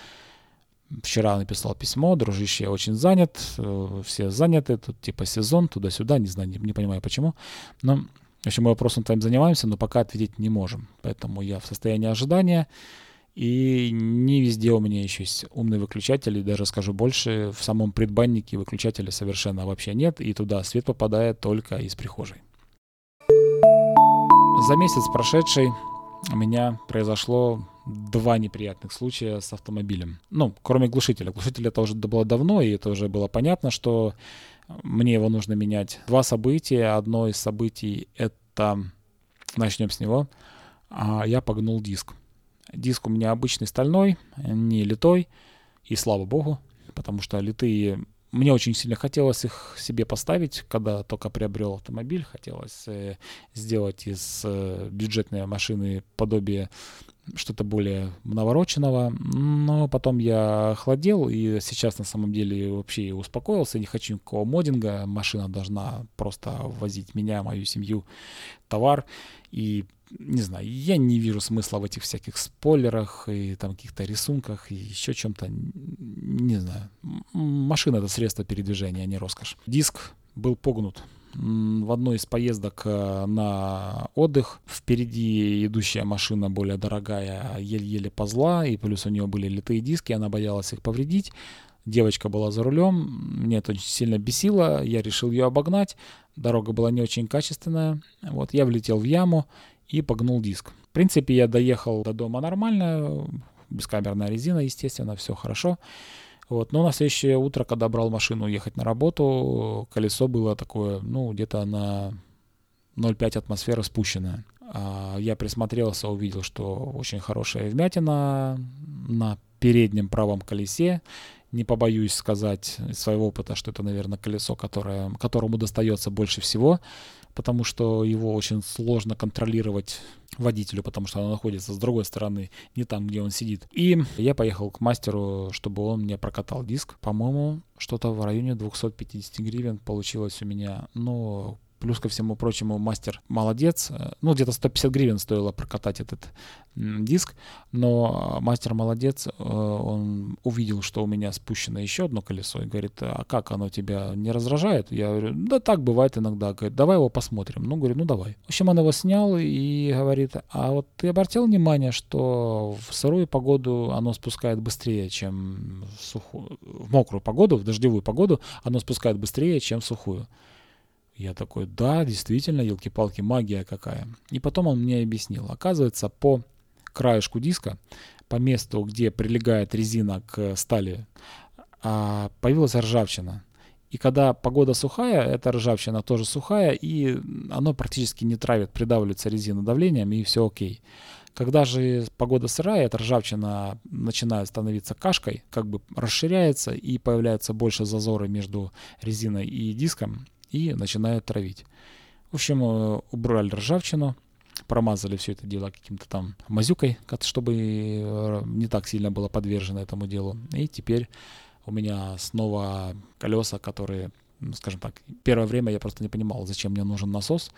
Вчера написал письмо, дружище, я очень занят, э, все заняты, тут типа сезон, туда-сюда, не знаю, не, не понимаю почему. Но, в общем, мы вопросом там занимаемся, но пока ответить не можем. Поэтому я в состоянии ожидания. И не везде у меня еще есть умный выключатель, и даже скажу больше, в самом предбаннике выключателя совершенно вообще нет, и туда свет попадает только из прихожей. За месяц прошедший у меня произошло два неприятных случая с автомобилем. Ну, кроме глушителя. Глушитель это уже было давно, и это уже было понятно, что мне его нужно менять. Два события. Одно из событий это... Начнем с него. А, я погнул диск. Диск у меня обычный стальной, не литой, и слава богу, потому что литые мне очень сильно хотелось их себе поставить, когда только приобрел автомобиль. Хотелось э, сделать из э, бюджетной машины подобие что-то более навороченного. Но потом я охладел, и сейчас на самом деле вообще успокоился. Не хочу никакого модинга. Машина должна просто возить меня, мою семью, товар. И не знаю, я не вижу смысла в этих всяких спойлерах и там каких-то рисунках и еще чем-то, не знаю. Машина — это средство передвижения, а не роскошь. Диск был погнут в одной из поездок э, на отдых. Впереди идущая машина более дорогая еле-еле позла, и плюс у нее были литые диски, она боялась их повредить. Девочка была за рулем, мне это очень сильно бесило, я решил ее обогнать. Дорога была не очень качественная. Вот я влетел в яму и погнул диск. В принципе, я доехал до дома нормально, бескамерная резина, естественно, все хорошо. Вот. Но на следующее утро, когда брал машину ехать на работу, колесо было такое, ну, где-то на 0,5 атмосферы спущенное. А я присмотрелся, увидел, что очень хорошая вмятина на переднем правом колесе. Не побоюсь сказать из своего опыта, что это, наверное, колесо, которое, которому достается больше всего потому что его очень сложно контролировать водителю, потому что оно находится с другой стороны, не там, где он сидит. И я поехал к мастеру, чтобы он мне прокатал диск. По-моему, что-то в районе 250 гривен получилось у меня. Но Плюс ко всему прочему, мастер молодец. Ну, где-то 150 гривен стоило прокатать этот диск, но мастер молодец, э, он увидел, что у меня спущено еще одно колесо и говорит, а как оно тебя не раздражает? Я говорю, да так бывает иногда. Говорит, давай его посмотрим. Ну, говорю, ну давай. В общем, он его снял и говорит, а вот ты обратил внимание, что в сырую погоду оно спускает быстрее, чем в сухую, в мокрую погоду, в дождевую погоду оно спускает быстрее, чем в сухую. Я такой, да, действительно, елки-палки, магия какая. И потом он мне объяснил. Оказывается, по краешку диска, по месту, где прилегает резина к стали, а, появилась ржавчина. И когда погода сухая, эта ржавчина тоже сухая, и оно практически не травит, придавливается резина давлением, и все окей. Когда же погода сырая, эта ржавчина начинает становиться кашкой, как бы расширяется, и появляется больше зазоры между резиной и диском, и начинают травить. В общем, э, убрали ржавчину, промазали все это дело каким-то там мазюкой, чтобы э, не так сильно было подвержено этому делу. И теперь у меня снова колеса, которые, скажем так, первое время я просто не понимал, зачем мне нужен насос.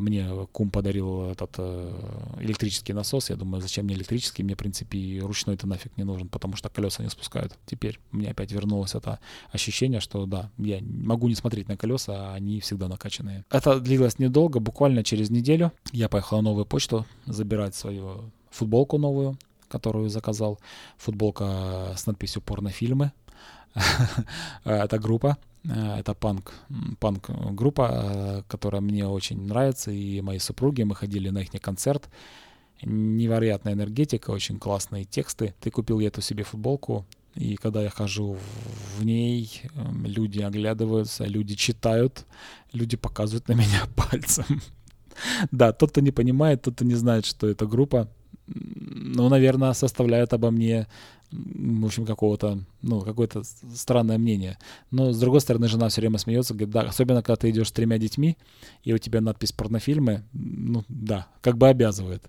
А мне кум подарил этот э, электрический насос. Я думаю, зачем мне электрический? Мне, в принципе, ручной это нафиг не нужен, потому что колеса не спускают. Теперь меня опять вернулось это ощущение, что да, я могу не смотреть на колеса, а они всегда накачанные. Это длилось недолго, буквально через неделю я поехал на новую почту забирать свою футболку новую, которую заказал. Футболка с надписью «Порнофильмы». это группа, это панк, панк-группа, которая мне очень нравится, и моей супруге. Мы ходили на их концерт. Невероятная энергетика, очень классные тексты. Ты купил я эту себе футболку, и когда я хожу в ней, люди оглядываются, люди читают, люди показывают на меня пальцем. Да, тот, кто не понимает, тот, кто не знает, что это группа, ну, наверное, составляет обо мне, в общем, какого-то, ну, какое-то странное мнение. Но, с другой стороны, жена все время смеется, говорит, да, особенно, когда ты идешь с тремя детьми, и у тебя надпись «порнофильмы», ну, да, как бы обязывает.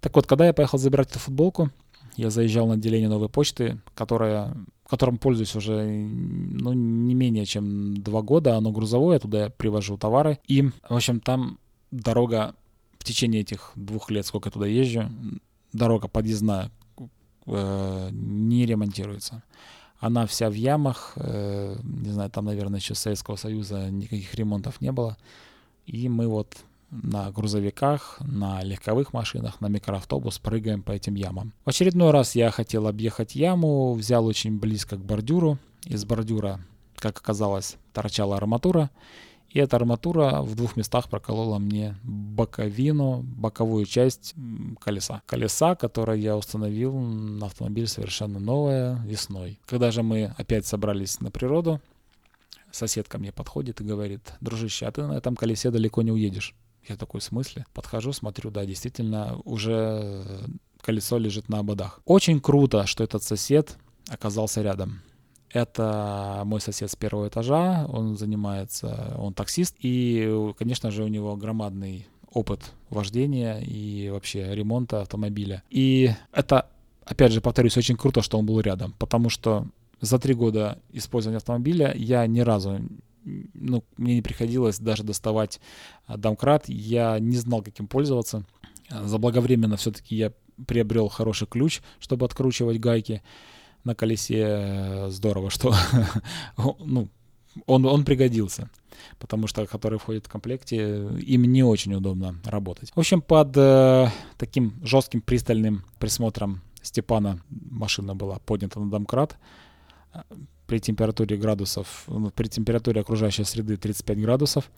Так вот, когда я поехал забирать эту футболку, я заезжал на отделение новой почты, которая, которым пользуюсь уже ну, не менее чем два года. Оно грузовое, туда я привожу товары. И, в общем, там дорога в течение этих двух лет, сколько я туда езжу, дорога подъездная э, не ремонтируется. Она вся в ямах, э, не знаю, там, наверное, еще Советского Союза никаких ремонтов не было. И мы вот на грузовиках, на легковых машинах, на микроавтобус прыгаем по этим ямам. В очередной раз я хотел объехать яму, взял очень близко к бордюру. Из бордюра, как оказалось, торчала арматура. И эта арматура в двух местах проколола мне боковину, боковую часть колеса. Колеса, которое я установил на автомобиль совершенно новое весной. Когда же мы опять собрались на природу, сосед ко мне подходит и говорит, дружище, а ты на этом колесе далеко не уедешь. Я такой, в смысле? Подхожу, смотрю, да, действительно, уже колесо лежит на ободах. Очень круто, что этот сосед оказался рядом. Это мой сосед с первого этажа, он занимается, он таксист, и, конечно же, у него громадный опыт вождения и вообще ремонта автомобиля. И это, опять же, повторюсь, очень круто, что он был рядом, потому что за три года использования автомобиля я ни разу ну, мне не приходилось даже доставать а, домкрат, я не знал, каким пользоваться. Заблаговременно все-таки я приобрел хороший ключ, чтобы откручивать гайки на колесе. Здорово, что ну, он, он пригодился, потому что который входит в комплекте, им не очень удобно работать. В общем, под э, таким жестким пристальным присмотром Степана машина была поднята на домкрат при температуре градусов, ну, при температуре окружающей среды 35 градусов.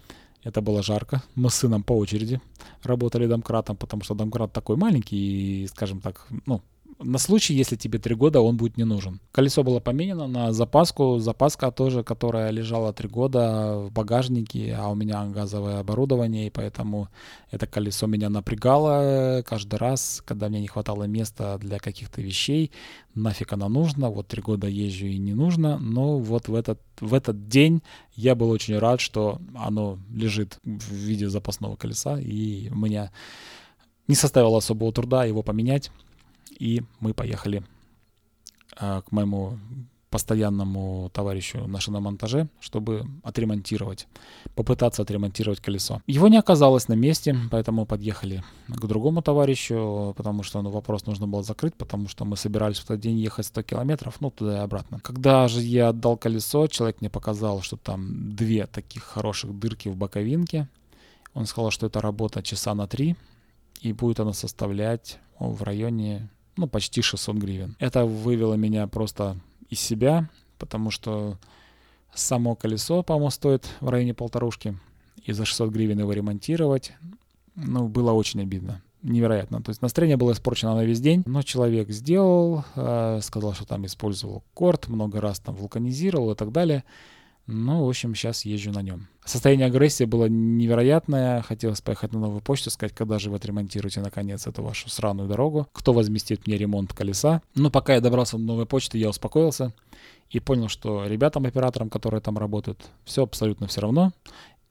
Это было жарко. Мы с сыном по очереди работали домкратом, потому что домкрат такой маленький и, скажем так, ну, на случай, если тебе три года он будет не нужен. Колесо было поменено на запаску, запаска тоже, которая лежала три года в багажнике, а у меня газовое оборудование, и поэтому это колесо меня напрягало каждый раз, когда мне не хватало места для каких-то вещей. Нафиг оно нужно, вот три года езжу и не нужно, но вот в этот, в этот день я был очень рад, что оно лежит в виде запасного колеса, и у меня не составило особого труда его поменять и мы поехали э, к моему постоянному товарищу на шиномонтаже, чтобы отремонтировать, попытаться отремонтировать колесо. Его не оказалось на месте, поэтому подъехали к другому товарищу, потому что ну, вопрос нужно было закрыть, потому что мы собирались в тот день ехать 100 километров, ну, туда и обратно. Когда же я отдал колесо, человек мне показал, что там две таких хороших дырки в боковинке. Он сказал, что это работа часа на три, и будет она составлять в районе ну, почти 600 гривен. Это вывело меня просто из себя, потому что само колесо, по-моему, стоит в районе полторушки, и за 600 гривен его ремонтировать, ну, было очень обидно. Невероятно. То есть настроение было испорчено на весь день, но человек сделал, э, сказал, что там использовал корт, много раз там вулканизировал и так далее. Ну, в общем, сейчас езжу на нем. Состояние агрессии было невероятное. Хотелось поехать на новую почту, сказать, когда же вы отремонтируете, наконец, эту вашу сраную дорогу. Кто возместит мне ремонт колеса? Но пока я добрался до новой почты, я успокоился и понял, что ребятам, операторам, которые там работают, все абсолютно все равно.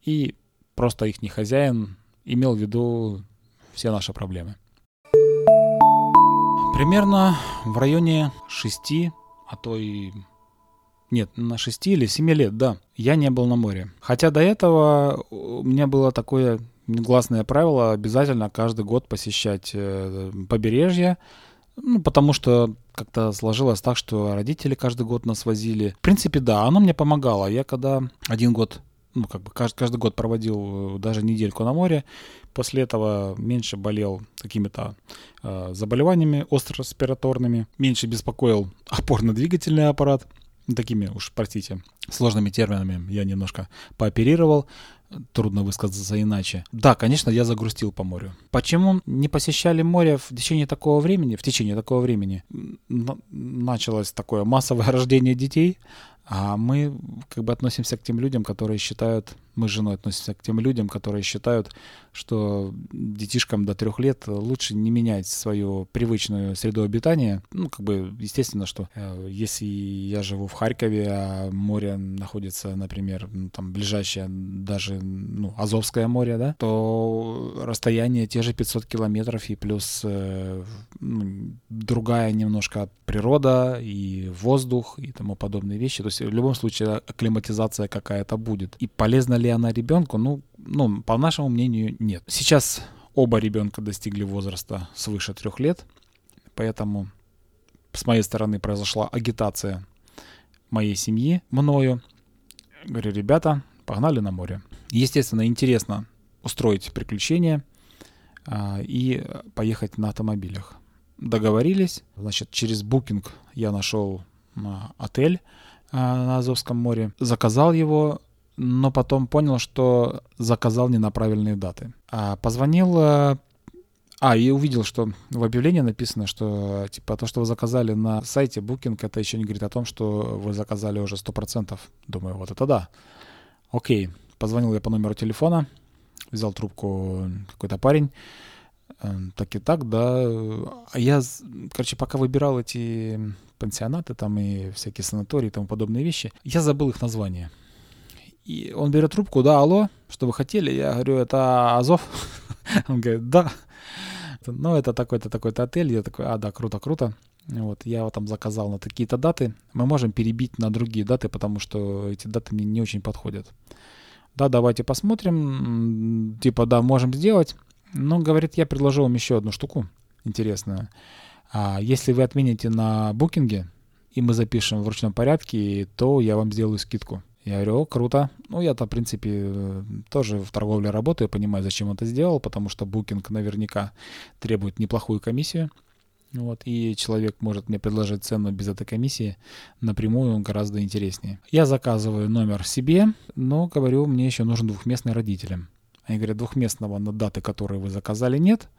И просто их не хозяин имел в виду все наши проблемы. Примерно в районе 6, а то и нет, на 6 или 7 лет, да. Я не был на море. Хотя до этого у меня было такое негласное правило обязательно каждый год посещать э, побережье. Ну, потому что как-то сложилось так, что родители каждый год нас возили. В принципе, да, оно мне помогало. Я когда один год, ну, как бы каждый, каждый год проводил э, даже недельку на море, после этого меньше болел какими-то э, заболеваниями остро-респираторными, меньше беспокоил опорно-двигательный аппарат такими уж, простите, сложными терминами я немножко пооперировал. Трудно высказаться иначе. Да, конечно, я загрустил по морю. Почему не посещали море в течение такого времени? В течение такого времени началось такое массовое рождение детей, а мы как бы относимся к тем людям, которые считают, мы с женой относимся к тем людям, которые считают, что детишкам до трех лет лучше не менять свою привычную среду обитания. Ну, как бы, естественно, что э, если я живу в Харькове, а море находится, например, ну, там ближайшее даже, ну, Азовское море, да, то расстояние те же 500 километров и плюс э, ну, другая немножко природа и воздух и тому подобные вещи. То есть в любом случае акклиматизация какая-то будет. И полезна ли она ребенку? Ну, ну, по нашему мнению, нет. Сейчас оба ребенка достигли возраста свыше трех лет, поэтому с моей стороны произошла агитация моей семьи мною. Говорю, ребята, погнали на море. Естественно, интересно устроить приключения а, и поехать на автомобилях. Договорились, значит, через букинг я нашел а, отель на Азовском море, заказал его, но потом понял, что заказал не на правильные даты. А позвонил... Э, а, и увидел, что в объявлении написано, что типа то, что вы заказали на сайте Booking, это еще не говорит о том, что вы заказали уже 100%. Думаю, вот это да. Окей. Позвонил я по номеру телефона, взял трубку какой-то парень. Э, так и так, да. А я, короче, пока выбирал эти пансионаты там и всякие санатории и тому подобные вещи, я забыл их название. И он берет трубку, да, алло, что вы хотели? Я говорю, это Азов. Он говорит, да. Ну, это такой-то, такой-то отель. Я такой, а, да, круто, круто. Вот, я его там заказал на такие-то даты. Мы можем перебить на другие даты, потому что эти даты мне не очень подходят. Да, давайте посмотрим. Типа, да, можем сделать. Но, говорит, я предложил вам еще одну штуку интересную. А если вы отмените на букинге, и мы запишем в ручном порядке, то я вам сделаю скидку. Я говорю, о, круто. Ну, я-то, в принципе, тоже в торговле работаю, понимаю, зачем он это сделал, потому что букинг наверняка требует неплохую комиссию. Вот, и человек может мне предложить цену без этой комиссии напрямую, он гораздо интереснее. Я заказываю номер себе, но говорю, мне еще нужен двухместный родителям. Они говорят, двухместного на даты, которые вы заказали, нет.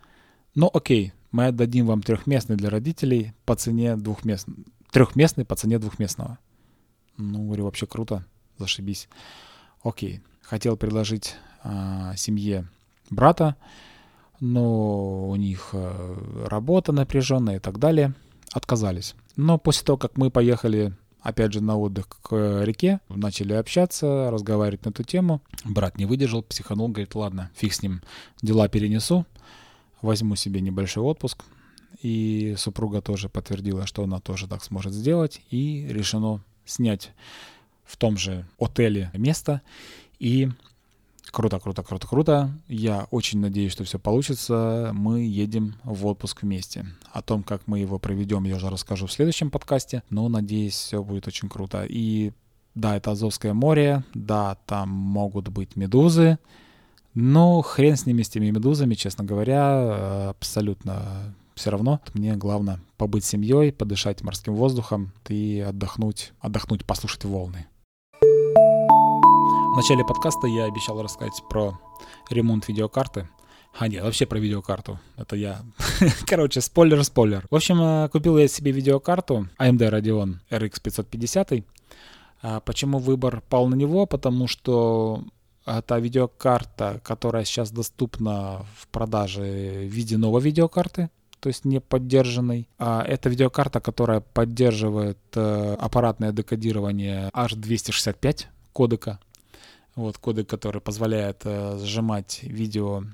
Но окей, мы отдадим вам трехместный для родителей по цене двухместного. Трехместный по цене двухместного. Ну, говорю, вообще круто зашибись. Окей, хотел предложить э, семье брата, но у них э, работа напряженная и так далее. Отказались. Но после того, как мы поехали опять же на отдых к реке, начали общаться, разговаривать на эту тему. Брат не выдержал, психанул, говорит, ладно, фиг с ним, дела перенесу, возьму себе небольшой отпуск. И супруга тоже подтвердила, что она тоже так сможет сделать, и решено снять в том же отеле место. И круто, круто, круто, круто. Я очень надеюсь, что все получится. Мы едем в отпуск вместе. О том, как мы его проведем, я уже расскажу в следующем подкасте. Но надеюсь, все будет очень круто. И да, это Азовское море. Да, там могут быть медузы. Но хрен с ними, с теми медузами, честно говоря, абсолютно все равно мне главное побыть семьей, подышать морским воздухом и отдохнуть, отдохнуть, послушать волны. В начале подкаста я обещал рассказать про ремонт видеокарты. А нет, вообще про видеокарту. Это я. Короче, спойлер-спойлер. В общем, э, купил я себе видеокарту AMD Radeon RX 550. А почему выбор пал на него? Потому что это видеокарта, которая сейчас доступна в продаже в виде новой видеокарты, то есть не поддержанной. А это видеокарта, которая поддерживает э, аппаратное декодирование H265 кодека вот кодек, который позволяет э, сжимать видео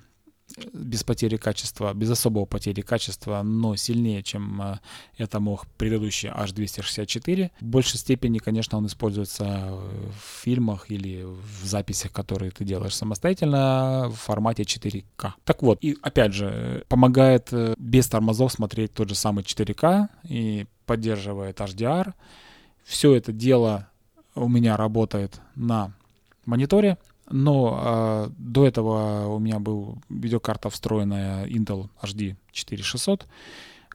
без потери качества, без особого потери качества, но сильнее, чем э, это мог предыдущий H264. В большей степени, конечно, он используется в фильмах или в записях, которые ты делаешь самостоятельно в формате 4К. Так вот, и опять же, помогает э, без тормозов смотреть тот же самый 4К и поддерживает HDR. Все это дело у меня работает на мониторе, но э, до этого у меня был видеокарта встроенная Intel HD 4600,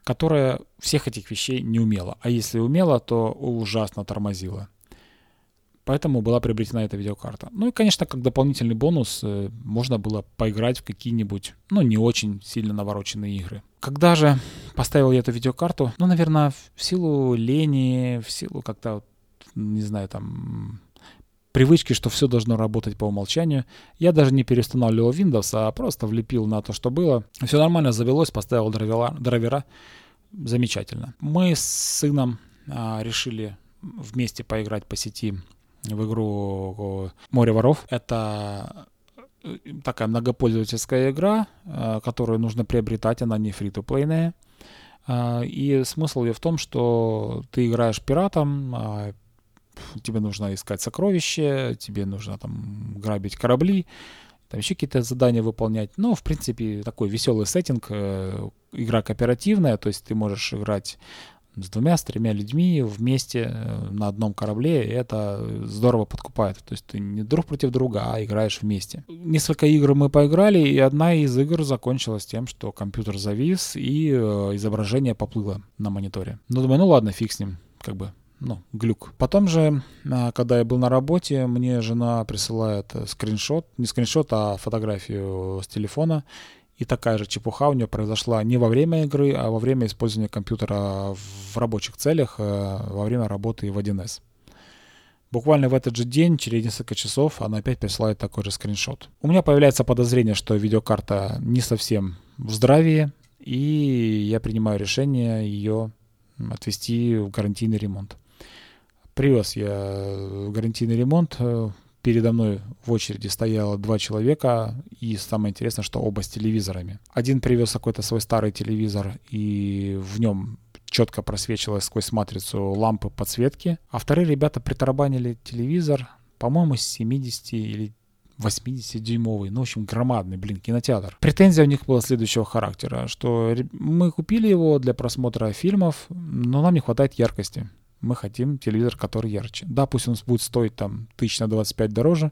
которая всех этих вещей не умела. А если умела, то ужасно тормозила. Поэтому была приобретена эта видеокарта. Ну и, конечно, как дополнительный бонус э, можно было поиграть в какие-нибудь, ну, не очень сильно навороченные игры. Когда же поставил я эту видеокарту? Ну, наверное, в силу лени, в силу как-то, не знаю, там, привычки, что все должно работать по умолчанию. Я даже не переустанавливал Windows, а просто влепил на то, что было. Все нормально завелось, поставил драйвера. драйвера. Замечательно. Мы с сыном а, решили вместе поиграть по сети в игру «Море воров». Это э, такая многопользовательская игра, э, которую нужно приобретать, она не фри-то-плейная. Э, и смысл ее в том, что ты играешь пиратом, а тебе нужно искать сокровища, тебе нужно там грабить корабли, там еще какие-то задания выполнять. Ну, в принципе, такой веселый сеттинг, игра кооперативная, то есть ты можешь играть с двумя, с тремя людьми вместе э, на одном корабле, и это здорово подкупает. То есть ты не друг против друга, а играешь вместе. Несколько игр мы поиграли, и одна из игр закончилась тем, что компьютер завис, и э, изображение поплыло на мониторе. Ну, думаю, ну ладно, фиг с ним, как бы ну, глюк. Потом же, а, когда я был на работе, мне жена присылает э, скриншот, не скриншот, а фотографию с телефона, и такая же чепуха у нее произошла не во время игры, а во время использования компьютера в рабочих целях, э, во время работы в 1С. Буквально в этот же день, через несколько часов, она опять присылает такой же скриншот. У меня появляется подозрение, что видеокарта не совсем в здравии, и я принимаю решение ее отвести в гарантийный ремонт. Привез я гарантийный ремонт, э, передо мной в очереди стояло два человека, и самое интересное, что оба с телевизорами. Один привез какой-то свой старый телевизор, и в нем четко просвечивалась сквозь матрицу лампы подсветки, а вторые ребята притарабанили телевизор, по-моему, с 70 или 80-дюймовый, ну, в общем, громадный, блин, кинотеатр. Претензия у них была следующего характера, что мы купили его для просмотра фильмов, но нам не хватает яркости мы хотим телевизор, который ярче. Да, пусть он будет стоить там тысяч на 25 дороже,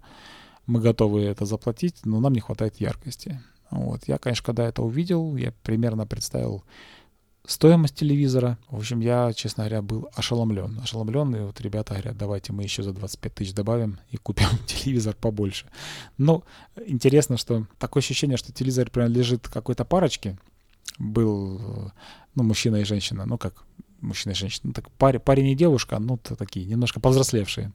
мы готовы это заплатить, но нам не хватает яркости. Вот. Я, конечно, когда это увидел, я примерно представил стоимость телевизора. В общем, я, честно говоря, был ошеломлен. Ошеломлен, и вот ребята говорят, давайте мы еще за 25 тысяч добавим и купим телевизор побольше. Но интересно, что такое ощущение, что телевизор принадлежит какой-то парочке. Был, ну, мужчина и женщина, ну, как мужчина и женщина. Ну, так парень, парень и девушка, ну, такие, немножко повзрослевшие.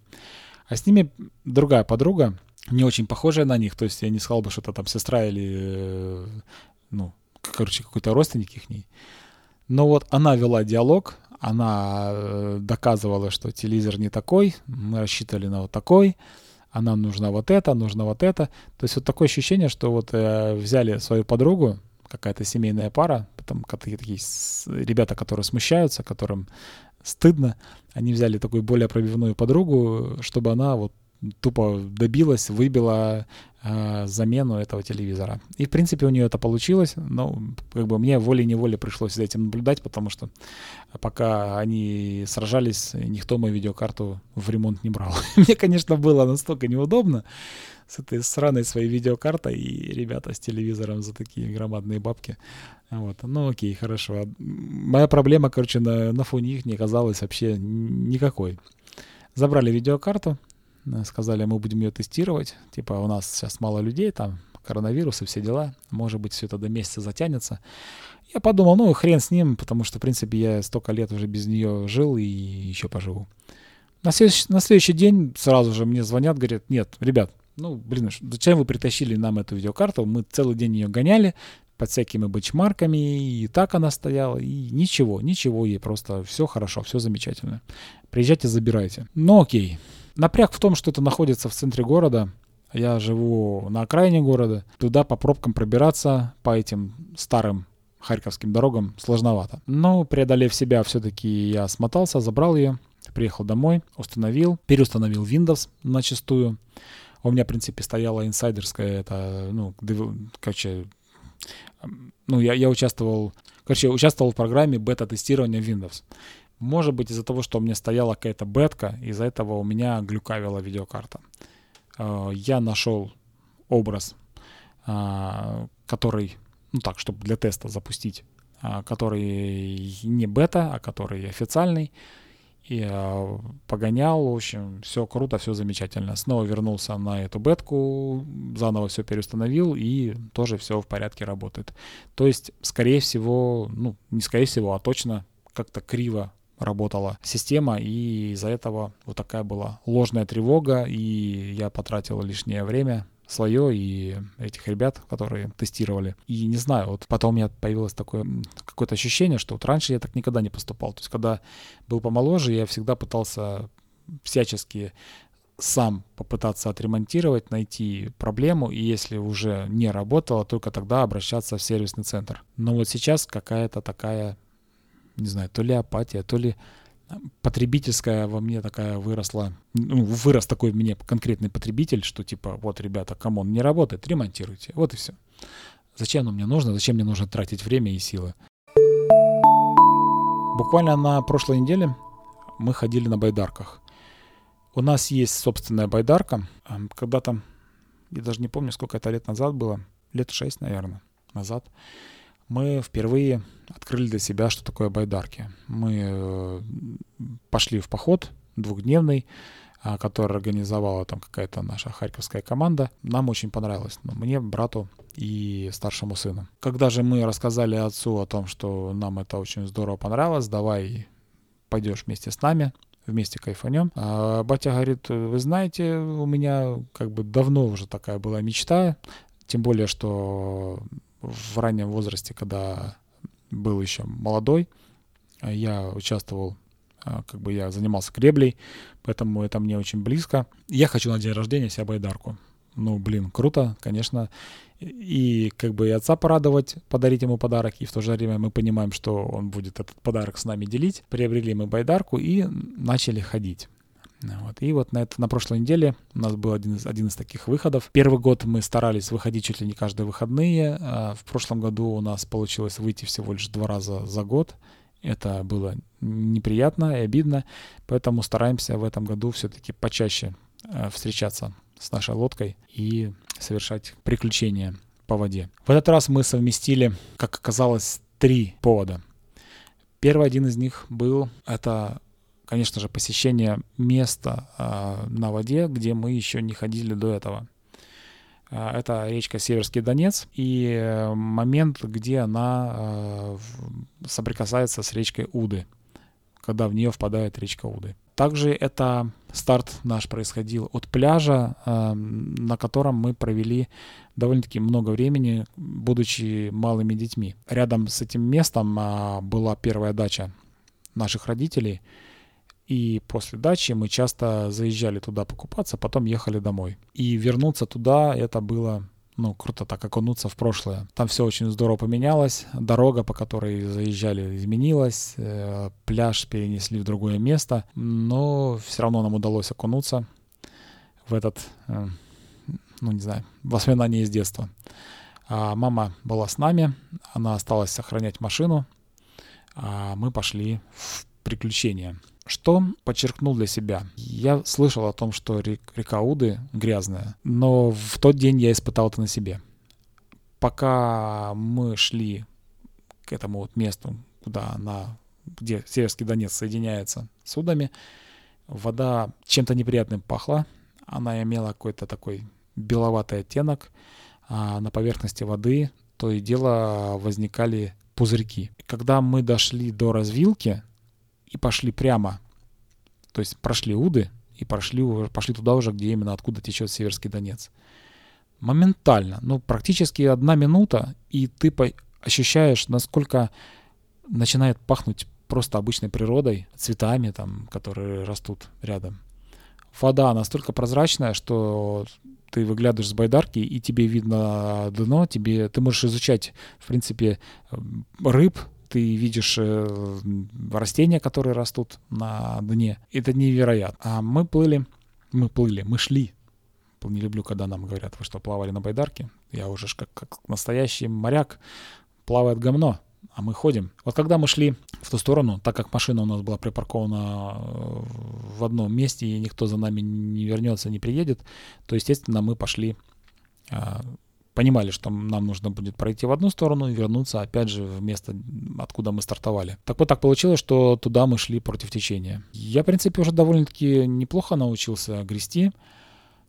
А с ними другая подруга, не очень похожая на них, то есть я не сказал бы, что это там сестра или, э, ну, короче, какой-то родственник их. Но вот она вела диалог, она э, доказывала, что телевизор не такой, мы рассчитывали на вот такой, а нам нужно вот это, нужно вот это. То есть вот такое ощущение, что вот э, взяли свою подругу, какая-то семейная пара, там такие, такие ребята, которые смущаются, которым стыдно, они взяли такую более пробивную подругу, чтобы она вот тупо добилась, выбила э, замену этого телевизора. И, в принципе, у нее это получилось, но как бы мне волей-неволей пришлось за этим наблюдать, потому что пока они сражались, никто мою видеокарту в ремонт не брал. мне, конечно, было настолько неудобно, с этой сраной своей видеокартой и ребята с телевизором за такие громадные бабки. Вот. Ну окей, хорошо. Моя проблема, короче, на, на фоне их не оказалась вообще никакой. Забрали видеокарту, сказали, мы будем ее тестировать. Типа у нас сейчас мало людей, там коронавирус и все дела. Может быть, все это до месяца затянется. Я подумал, ну хрен с ним, потому что, в принципе, я столько лет уже без нее жил и еще поживу. На следующий, на следующий день сразу же мне звонят, говорят, нет, ребят, ну, блин, зачем вы притащили нам эту видеокарту? Мы целый день ее гоняли под всякими бычмарками, и так она стояла, и ничего, ничего ей, просто все хорошо, все замечательно. Приезжайте, забирайте. Ну, окей. Напряг в том, что это находится в центре города, я живу на окраине города, туда по пробкам пробираться, по этим старым харьковским дорогам сложновато. Но преодолев себя, все-таки я смотался, забрал ее, приехал домой, установил, переустановил Windows на чистую. У меня, в принципе, стояла инсайдерская, это, ну, короче, ну, я, я участвовал, короче, участвовал в программе бета-тестирования Windows. Может быть, из-за того, что у меня стояла какая-то бетка, из-за этого у меня глюкавила видеокарта. А, я нашел образ, а, который, ну так, чтобы для теста запустить а, который не бета, а который официальный. И э, погонял, в общем, все круто, все замечательно. Снова вернулся на эту бетку, заново все переустановил, и тоже все в порядке работает. То есть, скорее всего, ну, не скорее всего, а точно как-то криво работала система, и из-за этого вот такая была ложная тревога, и я потратил лишнее время свое и этих ребят, которые тестировали. И не знаю, вот потом у меня появилось такое какое-то ощущение, что вот раньше я так никогда не поступал. То есть когда был помоложе, я всегда пытался всячески сам попытаться отремонтировать, найти проблему, и если уже не работало, только тогда обращаться в сервисный центр. Но вот сейчас какая-то такая не знаю, то ли апатия, то ли потребительская во мне такая выросла, ну, вырос такой мне конкретный потребитель, что типа, вот, ребята, come on, не работает, ремонтируйте, вот и все. Зачем оно мне нужно, зачем мне нужно тратить время и силы? Буквально на прошлой неделе мы ходили на байдарках. У нас есть собственная байдарка. Когда-то, я даже не помню, сколько это лет назад было, лет шесть, наверное, назад мы впервые открыли для себя, что такое байдарки. Мы э, пошли в поход двухдневный, а, который организовала там какая-то наша харьковская команда. Нам очень понравилось. Ну, мне, брату и старшему сыну. Когда же мы рассказали отцу о том, что нам это очень здорово понравилось, давай пойдешь вместе с нами, вместе кайфанем. А батя говорит, вы знаете, у меня как бы давно уже такая была мечта, тем более, что в раннем возрасте, когда был еще молодой, я участвовал, а, как бы я занимался креблей, поэтому это мне очень близко. Я хочу на день рождения себе байдарку. Ну, блин, круто, конечно. И как бы и отца порадовать, подарить ему подарок, и в то же время мы понимаем, что он будет этот подарок с нами делить. Приобрели мы байдарку и начали ходить. Вот. И вот на, это, на прошлой неделе у нас был один из, один из таких выходов. Первый год мы старались выходить чуть ли не каждые выходные. А в прошлом году у нас получилось выйти всего лишь два раза за год. Это было неприятно и обидно, поэтому стараемся в этом году все-таки почаще э, встречаться с нашей лодкой и совершать приключения по воде. В этот раз мы совместили, как оказалось, три повода. Первый один из них был, это конечно же, посещение места э, на воде, где мы еще не ходили до этого. Э, это речка Северский Донец и момент, где она э, соприкасается с речкой Уды, когда в нее впадает речка Уды. Также это старт наш происходил от пляжа, э, на котором мы провели довольно-таки много времени, будучи малыми детьми. Рядом с этим местом э, была первая дача наших родителей — и после дачи мы часто заезжали туда покупаться, потом ехали домой. И вернуться туда это было ну, круто так окунуться в прошлое. Там все очень здорово поменялось, дорога, по которой заезжали, изменилась, э, пляж перенесли в другое место, но все равно нам удалось окунуться в этот, э, ну, не знаю, воспоминание из детства. А мама была с нами, она осталась сохранять машину, а мы пошли в приключения. Что подчеркнул для себя? Я слышал о том, что река Уды грязная, но в тот день я испытал это на себе. Пока мы шли к этому вот месту, куда она, где Северский Донец соединяется с Удами, вода чем-то неприятным пахла. Она имела какой-то такой беловатый оттенок. А на поверхности воды то и дело возникали пузырьки. Когда мы дошли до развилки, и пошли прямо. То есть прошли Уды и прошли, пошли туда уже, где именно откуда течет Северский Донец. Моментально, ну практически одна минута, и ты ощущаешь, насколько начинает пахнуть просто обычной природой, цветами, там, которые растут рядом. Вода настолько прозрачная, что ты выглядываешь с байдарки, и тебе видно дно, тебе, ты можешь изучать, в принципе, рыб, ты видишь э, растения, которые растут на дне. Это невероятно. А мы плыли, мы плыли, мы шли. Не люблю, когда нам говорят, вы что, плавали на байдарке? Я уже как, как настоящий моряк плавает говно, а мы ходим. Вот когда мы шли в ту сторону, так как машина у нас была припаркована э, в одном месте, и никто за нами не вернется, не приедет, то, естественно, мы пошли а, понимали, что нам нужно будет пройти в одну сторону и вернуться опять же в место, откуда мы стартовали. Так вот так получилось, что туда мы шли против течения. Я, в принципе, уже довольно-таки неплохо научился грести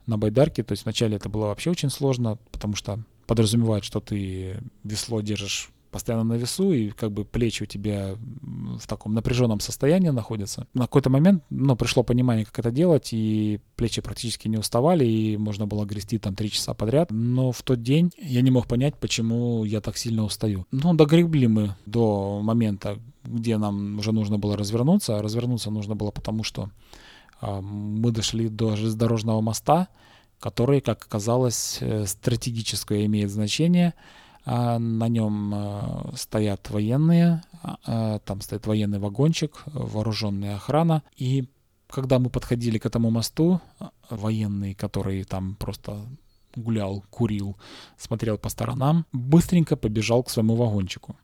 на байдарке. То есть вначале это было вообще очень сложно, потому что подразумевает, что ты весло держишь постоянно на весу, и как бы плечи у тебя в таком напряженном состоянии находятся. На какой-то момент, ну, пришло понимание, как это делать, и плечи практически не уставали, и можно было грести там три часа подряд. Но в тот день я не мог понять, почему я так сильно устаю. Ну, догребли мы до момента, где нам уже нужно было развернуться. А развернуться нужно было потому, что э, мы дошли до железнодорожного моста, который, как оказалось, э, стратегическое имеет значение — на нем э, стоят военные, а, а, там стоит военный вагончик, вооруженная охрана. И когда мы подходили к этому мосту, военный, который там просто гулял, курил, смотрел по сторонам, быстренько побежал к своему вагончику.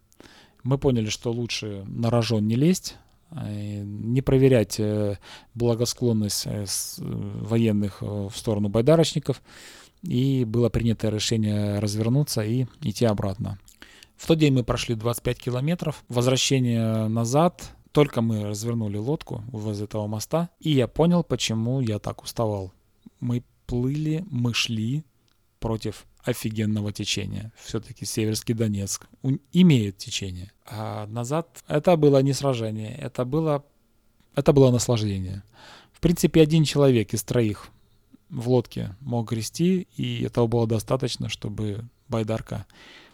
Мы поняли, что лучше на рожон не лезть, не проверять э, благосклонность э, военных в сторону байдарочников, и было принято решение развернуться и идти обратно. В тот день мы прошли 25 километров. Возвращение назад, только мы развернули лодку возле этого моста, и я понял, почему я так уставал. Мы плыли, мы шли против офигенного течения. Все-таки Северский Донецк имеет течение. А назад это было не сражение, это было, это было наслаждение. В принципе, один человек из троих в лодке мог грести, и этого было достаточно, чтобы байдарка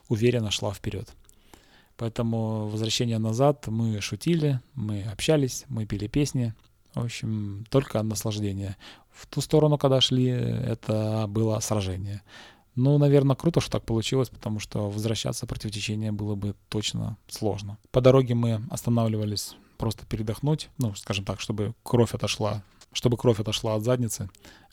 уверенно шла вперед. Поэтому возвращение назад мы шутили, мы общались, мы пели песни. В общем, только наслаждение. В ту сторону, когда шли, это было сражение. Ну, наверное, круто, что так получилось, потому что возвращаться против течения было бы точно сложно. По дороге мы останавливались просто передохнуть, ну, скажем так, чтобы кровь отошла, чтобы кровь отошла от задницы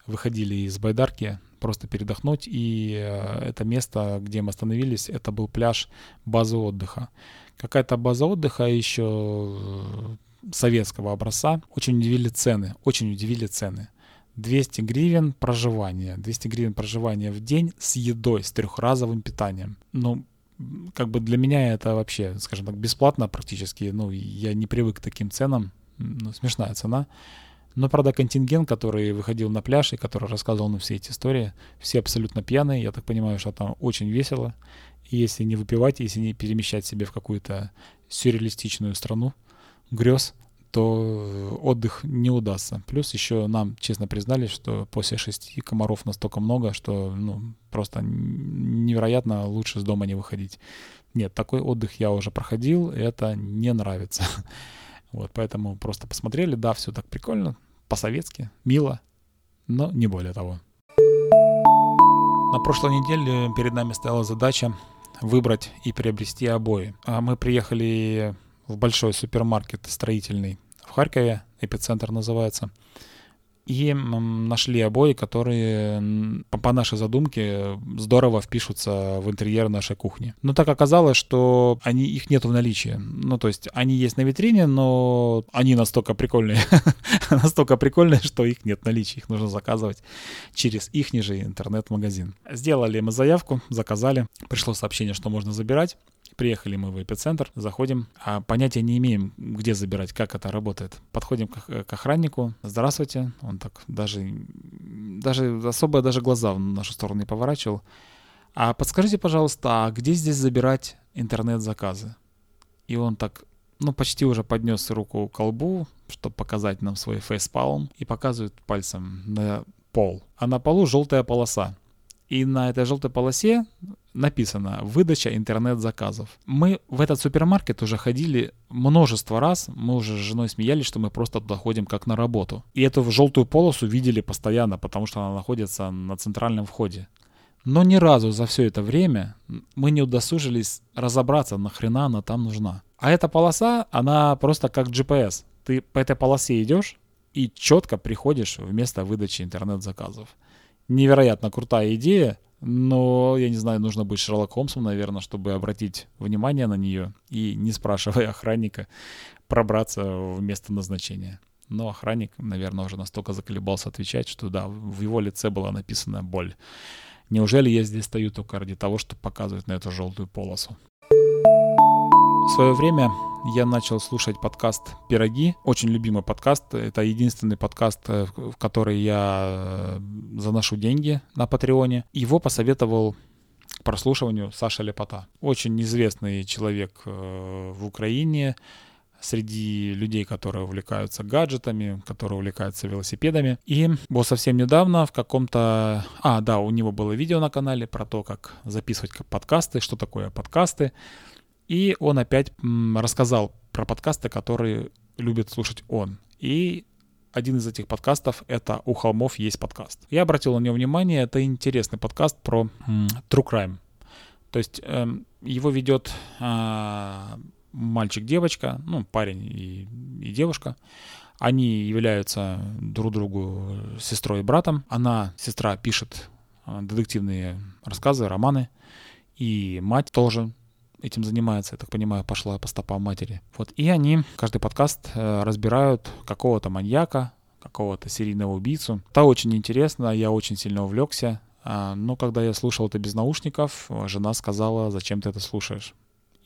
выходили из байдарки просто передохнуть, и э, это место, где мы остановились, это был пляж базы отдыха. Какая-то база отдыха еще э, советского образца. Очень удивили цены, очень удивили цены. 200 гривен проживания, 200 гривен проживания в день с едой, с трехразовым питанием. Ну, как бы для меня это вообще, скажем так, бесплатно практически. Ну, я не привык к таким ценам. Ну, смешная цена. Но, правда, контингент, который выходил на пляж и который рассказывал нам все эти истории, все абсолютно пьяные. Я так понимаю, что там очень весело. И если не выпивать, если не перемещать себе в какую-то сюрреалистичную страну грез, то отдых не удастся. Плюс еще нам честно признались, что после шести комаров настолько много, что ну, просто невероятно лучше с дома не выходить. Нет, такой отдых я уже проходил, и это не нравится. Вот, поэтому просто посмотрели, да, все так прикольно, по-советски, мило, но не более того. На прошлой неделе перед нами стояла задача выбрать и приобрести обои. А мы приехали в большой супермаркет строительный в Харькове, эпицентр называется и нашли обои, которые по нашей задумке здорово впишутся в интерьер нашей кухни. Но так оказалось, что они, их нет в наличии. Ну, то есть они есть на витрине, но они настолько прикольные, настолько прикольные, что их нет в наличии. Их нужно заказывать через их же интернет-магазин. Сделали мы заявку, заказали. Пришло сообщение, что можно забирать. Приехали мы в эпицентр, заходим, а понятия не имеем, где забирать, как это работает. Подходим к, к охраннику, здравствуйте, он так даже, даже особо даже глаза в нашу сторону не поворачивал. А подскажите, пожалуйста, а где здесь забирать интернет-заказы? И он так, ну, почти уже поднес руку к колбу, чтобы показать нам свой фейспалм, и показывает пальцем на пол. А на полу желтая полоса. И на этой желтой полосе написано «Выдача интернет-заказов». Мы в этот супермаркет уже ходили множество раз. Мы уже с женой смеялись, что мы просто туда ходим как на работу. И эту желтую полосу видели постоянно, потому что она находится на центральном входе. Но ни разу за все это время мы не удосужились разобраться, нахрена она там нужна. А эта полоса, она просто как GPS. Ты по этой полосе идешь и четко приходишь в место выдачи интернет-заказов невероятно крутая идея, но, я не знаю, нужно быть Шерлок Холмсом, наверное, чтобы обратить внимание на нее и, не спрашивая охранника, пробраться в место назначения. Но охранник, наверное, уже настолько заколебался отвечать, что да, в его лице была написана боль. Неужели я здесь стою только ради того, чтобы показывать на эту желтую полосу? В свое время я начал слушать подкаст «Пироги». Очень любимый подкаст. Это единственный подкаст, э, в который я э, заношу деньги на Патреоне. Его посоветовал к прослушиванию Саша Лепота. Очень известный человек э, в Украине, среди людей, которые увлекаются гаджетами, которые увлекаются велосипедами. И вот совсем недавно в каком-то... А, да, у него было видео на канале про то, как записывать подкасты, что такое подкасты. И он опять рассказал про подкасты, которые любит слушать он. И один из этих подкастов — это «У холмов есть подкаст». Я обратил на него внимание, это интересный подкаст про true crime. То есть э, его ведет э, мальчик-девочка, ну, парень и, и девушка. Они являются друг другу сестрой и братом. Она, сестра, пишет а, детективные рассказы, романы. И мать тоже этим занимается, я так понимаю, пошла по стопам матери. Вот. И они, каждый подкаст, э, разбирают какого-то маньяка, какого-то серийного убийцу. Это очень интересно, я очень сильно увлекся. А, но когда я слушал это без наушников, жена сказала, зачем ты это слушаешь?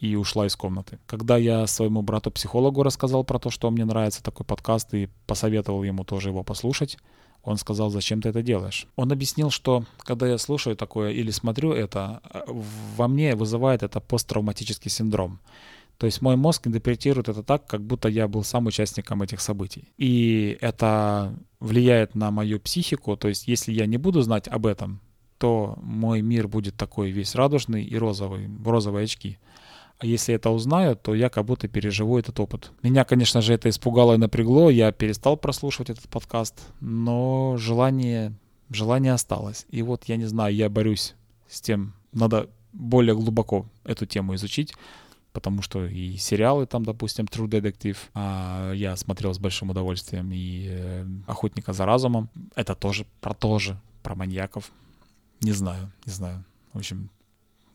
и ушла из комнаты. Когда я своему брату-психологу рассказал про то, что мне нравится такой подкаст и посоветовал ему тоже его послушать, он сказал, зачем ты это делаешь? Он объяснил, что когда я слушаю такое или смотрю это, во мне вызывает это посттравматический синдром. То есть мой мозг интерпретирует это так, как будто я был сам участником этих событий. И это влияет на мою психику. То есть если я не буду знать об этом, то мой мир будет такой весь радужный и розовый, розовые очки. А если это узнаю, то я как будто переживу этот опыт. Меня, конечно же, это испугало и напрягло. Я перестал прослушивать этот подкаст, но желание, желание осталось. И вот я не знаю, я борюсь с тем. Надо более глубоко эту тему изучить, потому что и сериалы там, допустим, True Detective, а, я смотрел с большим удовольствием, и э, Охотника за разумом. Это тоже про то же, про маньяков. Не знаю, не знаю. В общем,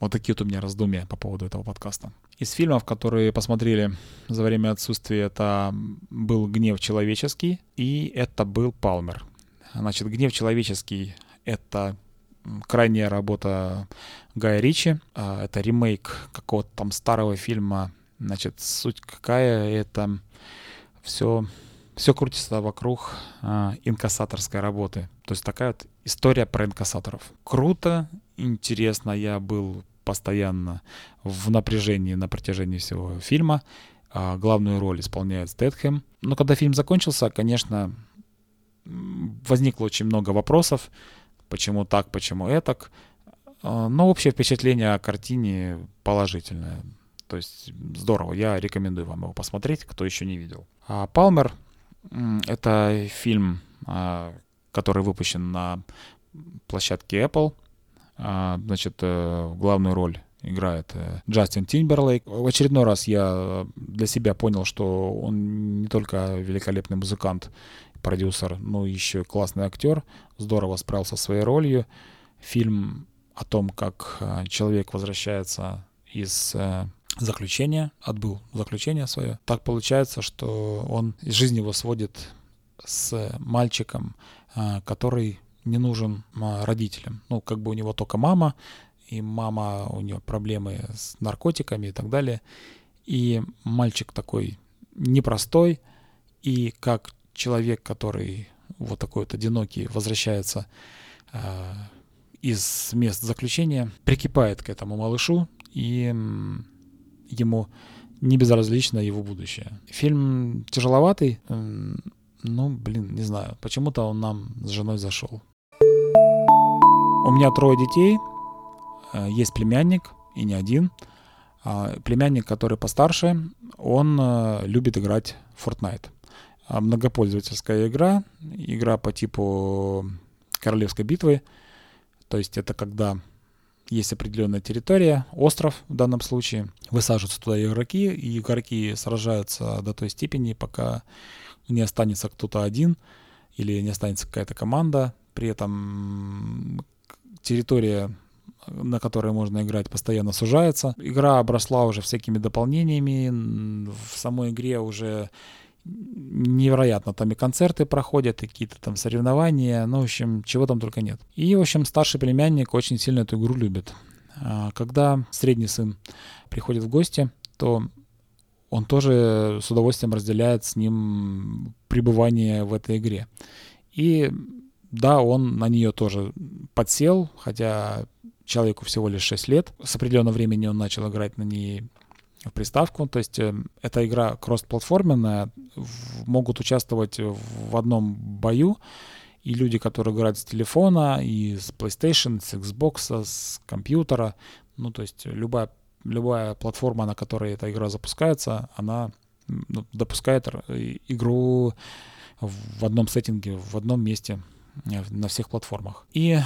вот такие вот у меня раздумья по поводу этого подкаста. Из фильмов, которые посмотрели за время отсутствия, это был «Гнев человеческий» и это был «Палмер». Значит, «Гнев человеческий» — это крайняя работа Гая Ричи. А, это ремейк какого-то там старого фильма. Значит, суть какая? Это все, все крутится вокруг а, инкассаторской работы. То есть такая вот история про инкассаторов. Круто, интересно. Я был постоянно в напряжении на протяжении всего фильма. А главную роль исполняет Стэтхэм. Но когда фильм закончился, конечно, возникло очень много вопросов. Почему так, почему этак. А, но общее впечатление о картине положительное. То есть здорово, я рекомендую вам его посмотреть, кто еще не видел. А Палмер — это фильм, а, который выпущен на площадке Apple — значит, э, главную роль играет э, Джастин Тимберлейк. В очередной раз я для себя понял, что он не только великолепный музыкант, продюсер, но еще классный актер, здорово справился со своей ролью. Фильм о том, как э, человек возвращается из заключения, отбыл заключение свое. Так получается, что он из жизни его сводит с мальчиком, который не нужен а, родителям. Ну, как бы у него только мама, и мама, у нее проблемы с наркотиками и так далее. И мальчик такой непростой, и как человек, который вот такой вот одинокий, возвращается э, из мест заключения, прикипает к этому малышу, и ему не безразлично его будущее. Фильм тяжеловатый, ну, блин, не знаю, почему-то он нам с женой зашел. У меня трое детей, э, есть племянник, и не один. А, племянник, который постарше, он э, любит играть в Fortnite. А, многопользовательская игра, игра по типу Королевской битвы. То есть это когда есть определенная территория, остров в данном случае, высаживаются туда игроки, и игроки сражаются до той степени, пока не останется кто-то один или не останется какая-то команда. При этом территория, на которой можно играть, постоянно сужается. Игра обросла уже всякими дополнениями. В самой игре уже невероятно. Там и концерты проходят, и какие-то там соревнования, ну, в общем, чего там только нет. И, в общем, старший племянник очень сильно эту игру любит. А, когда средний сын приходит в гости, то он тоже с удовольствием разделяет с ним пребывание в этой игре. И да, он на нее тоже подсел, хотя человеку всего лишь 6 лет. С определенного времени он начал играть на ней в приставку. То есть э, эта игра кросс-платформенная, могут участвовать в одном бою и люди, которые играют с телефона, и с PlayStation, с Xbox, с компьютера. Ну, то есть любая, любая платформа, на которой эта игра запускается, она ну, допускает игру в одном сеттинге, в одном месте на всех платформах. И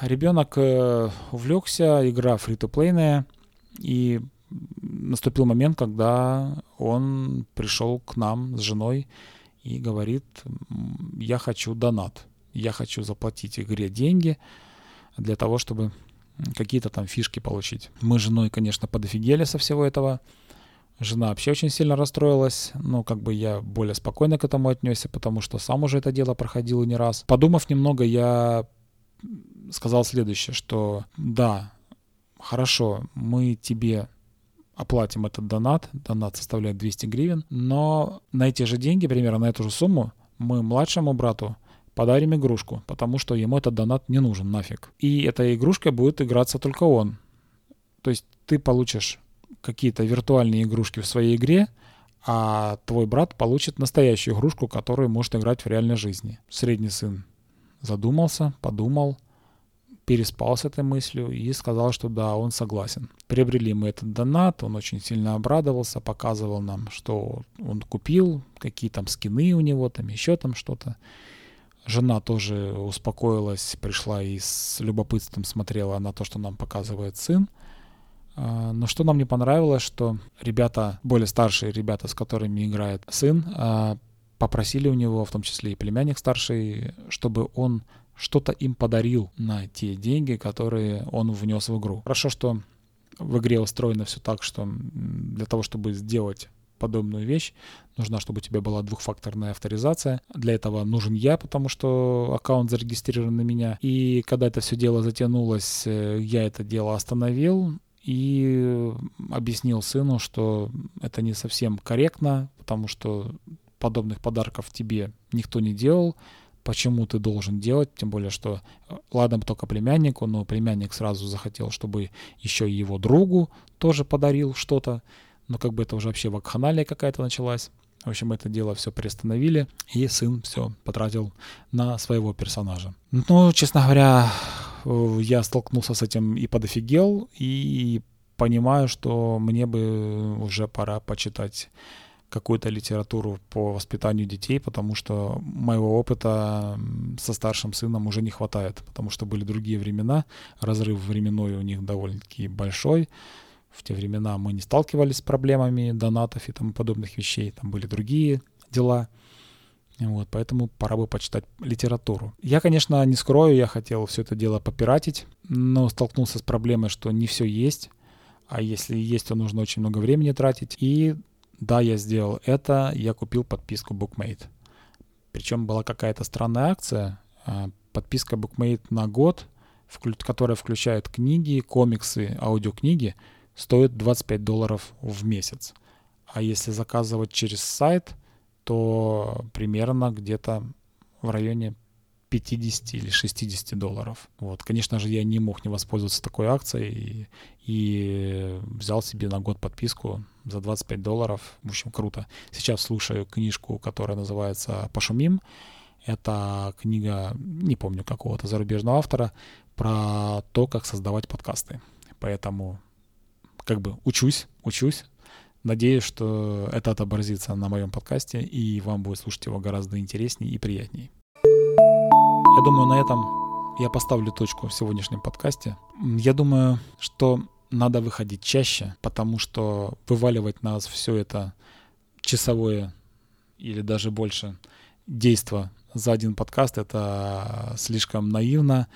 ребенок э, увлекся, игра фри-то-плейная, и наступил момент, когда он пришел к нам с женой и говорит, я хочу донат, я хочу заплатить игре деньги для того, чтобы какие-то там фишки получить. Мы с женой, конечно, подофигели со всего этого. Жена вообще очень сильно расстроилась, но как бы я более спокойно к этому отнесся, потому что сам уже это дело проходил не раз. Подумав немного, я сказал следующее, что да, хорошо, мы тебе оплатим этот донат, донат составляет 200 гривен, но на эти же деньги, примерно на эту же сумму, мы младшему брату подарим игрушку, потому что ему этот донат не нужен нафиг. И эта игрушка будет играться только он. То есть ты получишь какие-то виртуальные игрушки в своей игре, а твой брат получит настоящую игрушку, которую может играть в реальной жизни. Средний сын задумался, подумал, переспал с этой мыслью и сказал, что да, он согласен. Приобрели мы этот донат, он очень сильно обрадовался, показывал нам, что он купил, какие там скины у него, там еще там что-то. Жена тоже успокоилась, пришла и с любопытством смотрела на то, что нам показывает сын. А, но что нам не понравилось, что ребята, более старшие ребята, с которыми играет сын, а, попросили у него, в том числе и племянник старший, чтобы он что-то им подарил на те деньги, которые он внес в игру. Хорошо, что в игре устроено все так, что для того, чтобы сделать подобную вещь, нужна, чтобы у тебя была двухфакторная авторизация. Для этого нужен я, потому что аккаунт зарегистрирован на меня. И когда это все дело затянулось, э, я это дело остановил и объяснил сыну, что это не совсем корректно, потому что подобных подарков тебе никто не делал почему ты должен делать, тем более, что э, ладно только племяннику, но племянник сразу захотел, чтобы еще и его другу тоже подарил что-то, но как бы это уже вообще вакханалия какая-то началась. В общем, это дело все приостановили, и сын все потратил на своего персонажа. Ну, честно говоря, я столкнулся с этим и подофигел, и понимаю, что мне бы уже пора почитать какую-то литературу по воспитанию детей, потому что моего опыта со старшим сыном уже не хватает, потому что были другие времена, разрыв временной у них довольно-таки большой. В те времена мы не сталкивались с проблемами донатов и тому подобных вещей, там были другие дела. Вот, поэтому пора бы почитать литературу. Я, конечно, не скрою, я хотел все это дело попиратить, но столкнулся с проблемой, что не все есть, а если есть, то нужно очень много времени тратить. И да, я сделал это, я купил подписку Bookmate. Причем была какая-то странная акция, а, подписка Bookmate на год, которая включает книги, комиксы, аудиокниги, стоит 25 долларов в месяц. А если заказывать через сайт, то примерно где-то в районе 50 или 60 долларов. Вот, конечно же, я не мог не воспользоваться такой акцией и, и взял себе на год подписку за 25 долларов. В общем, круто. Сейчас слушаю книжку, которая называется «Пошумим». Это книга, не помню какого-то зарубежного автора, про то, как создавать подкасты. Поэтому как бы учусь, учусь. Надеюсь, что это отобразится на моем подкасте, и вам будет слушать его гораздо интереснее и приятнее. Я думаю, на этом я поставлю точку в сегодняшнем подкасте. Я думаю, что надо выходить чаще, потому что вываливать нас все это часовое или даже больше действо за один подкаст это слишком наивно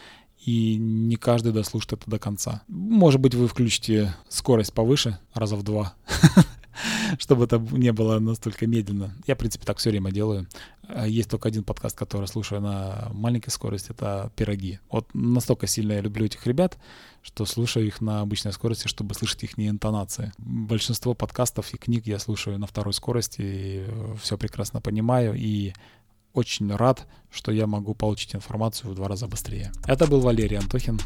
и не каждый дослушает это до конца. Может быть, вы включите скорость повыше, раза в два. чтобы это не было настолько медленно. Я, в принципе, так все время делаю. А, есть только один подкаст, который слушаю на маленькой скорости, это «Пироги». Вот настолько сильно я люблю этих ребят, что слушаю их на обычной скорости, чтобы слышать их интонации. Большинство подкастов и книг я слушаю на второй скорости, и все прекрасно понимаю, и очень рад, что я могу получить информацию в два раза быстрее. Это был Валерий Антохин.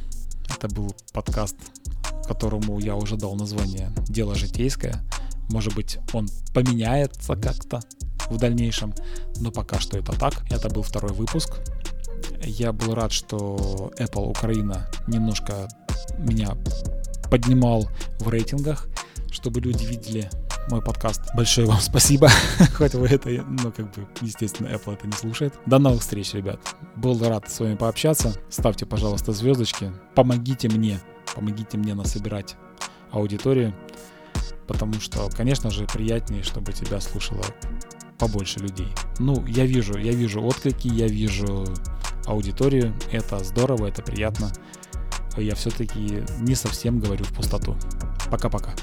Это был подкаст, которому я уже дал название «Дело житейское». Может быть, он поменяется как-то в дальнейшем, но пока что это так. Это был второй выпуск. Я был рад, что Apple Украина немножко меня поднимал в рейтингах, чтобы люди видели мой подкаст. Большое вам спасибо. Хоть вы это, ну, как бы, естественно, Apple это не слушает. До новых встреч, ребят. Был рад с вами пообщаться. Ставьте, пожалуйста, звездочки. Помогите мне, помогите мне насобирать аудиторию. Потому что, конечно же, приятнее, чтобы тебя слушало побольше людей. Ну, я вижу, я вижу отклики, я вижу аудиторию. Это здорово, это приятно. Я все-таки не совсем говорю в пустоту. Пока-пока.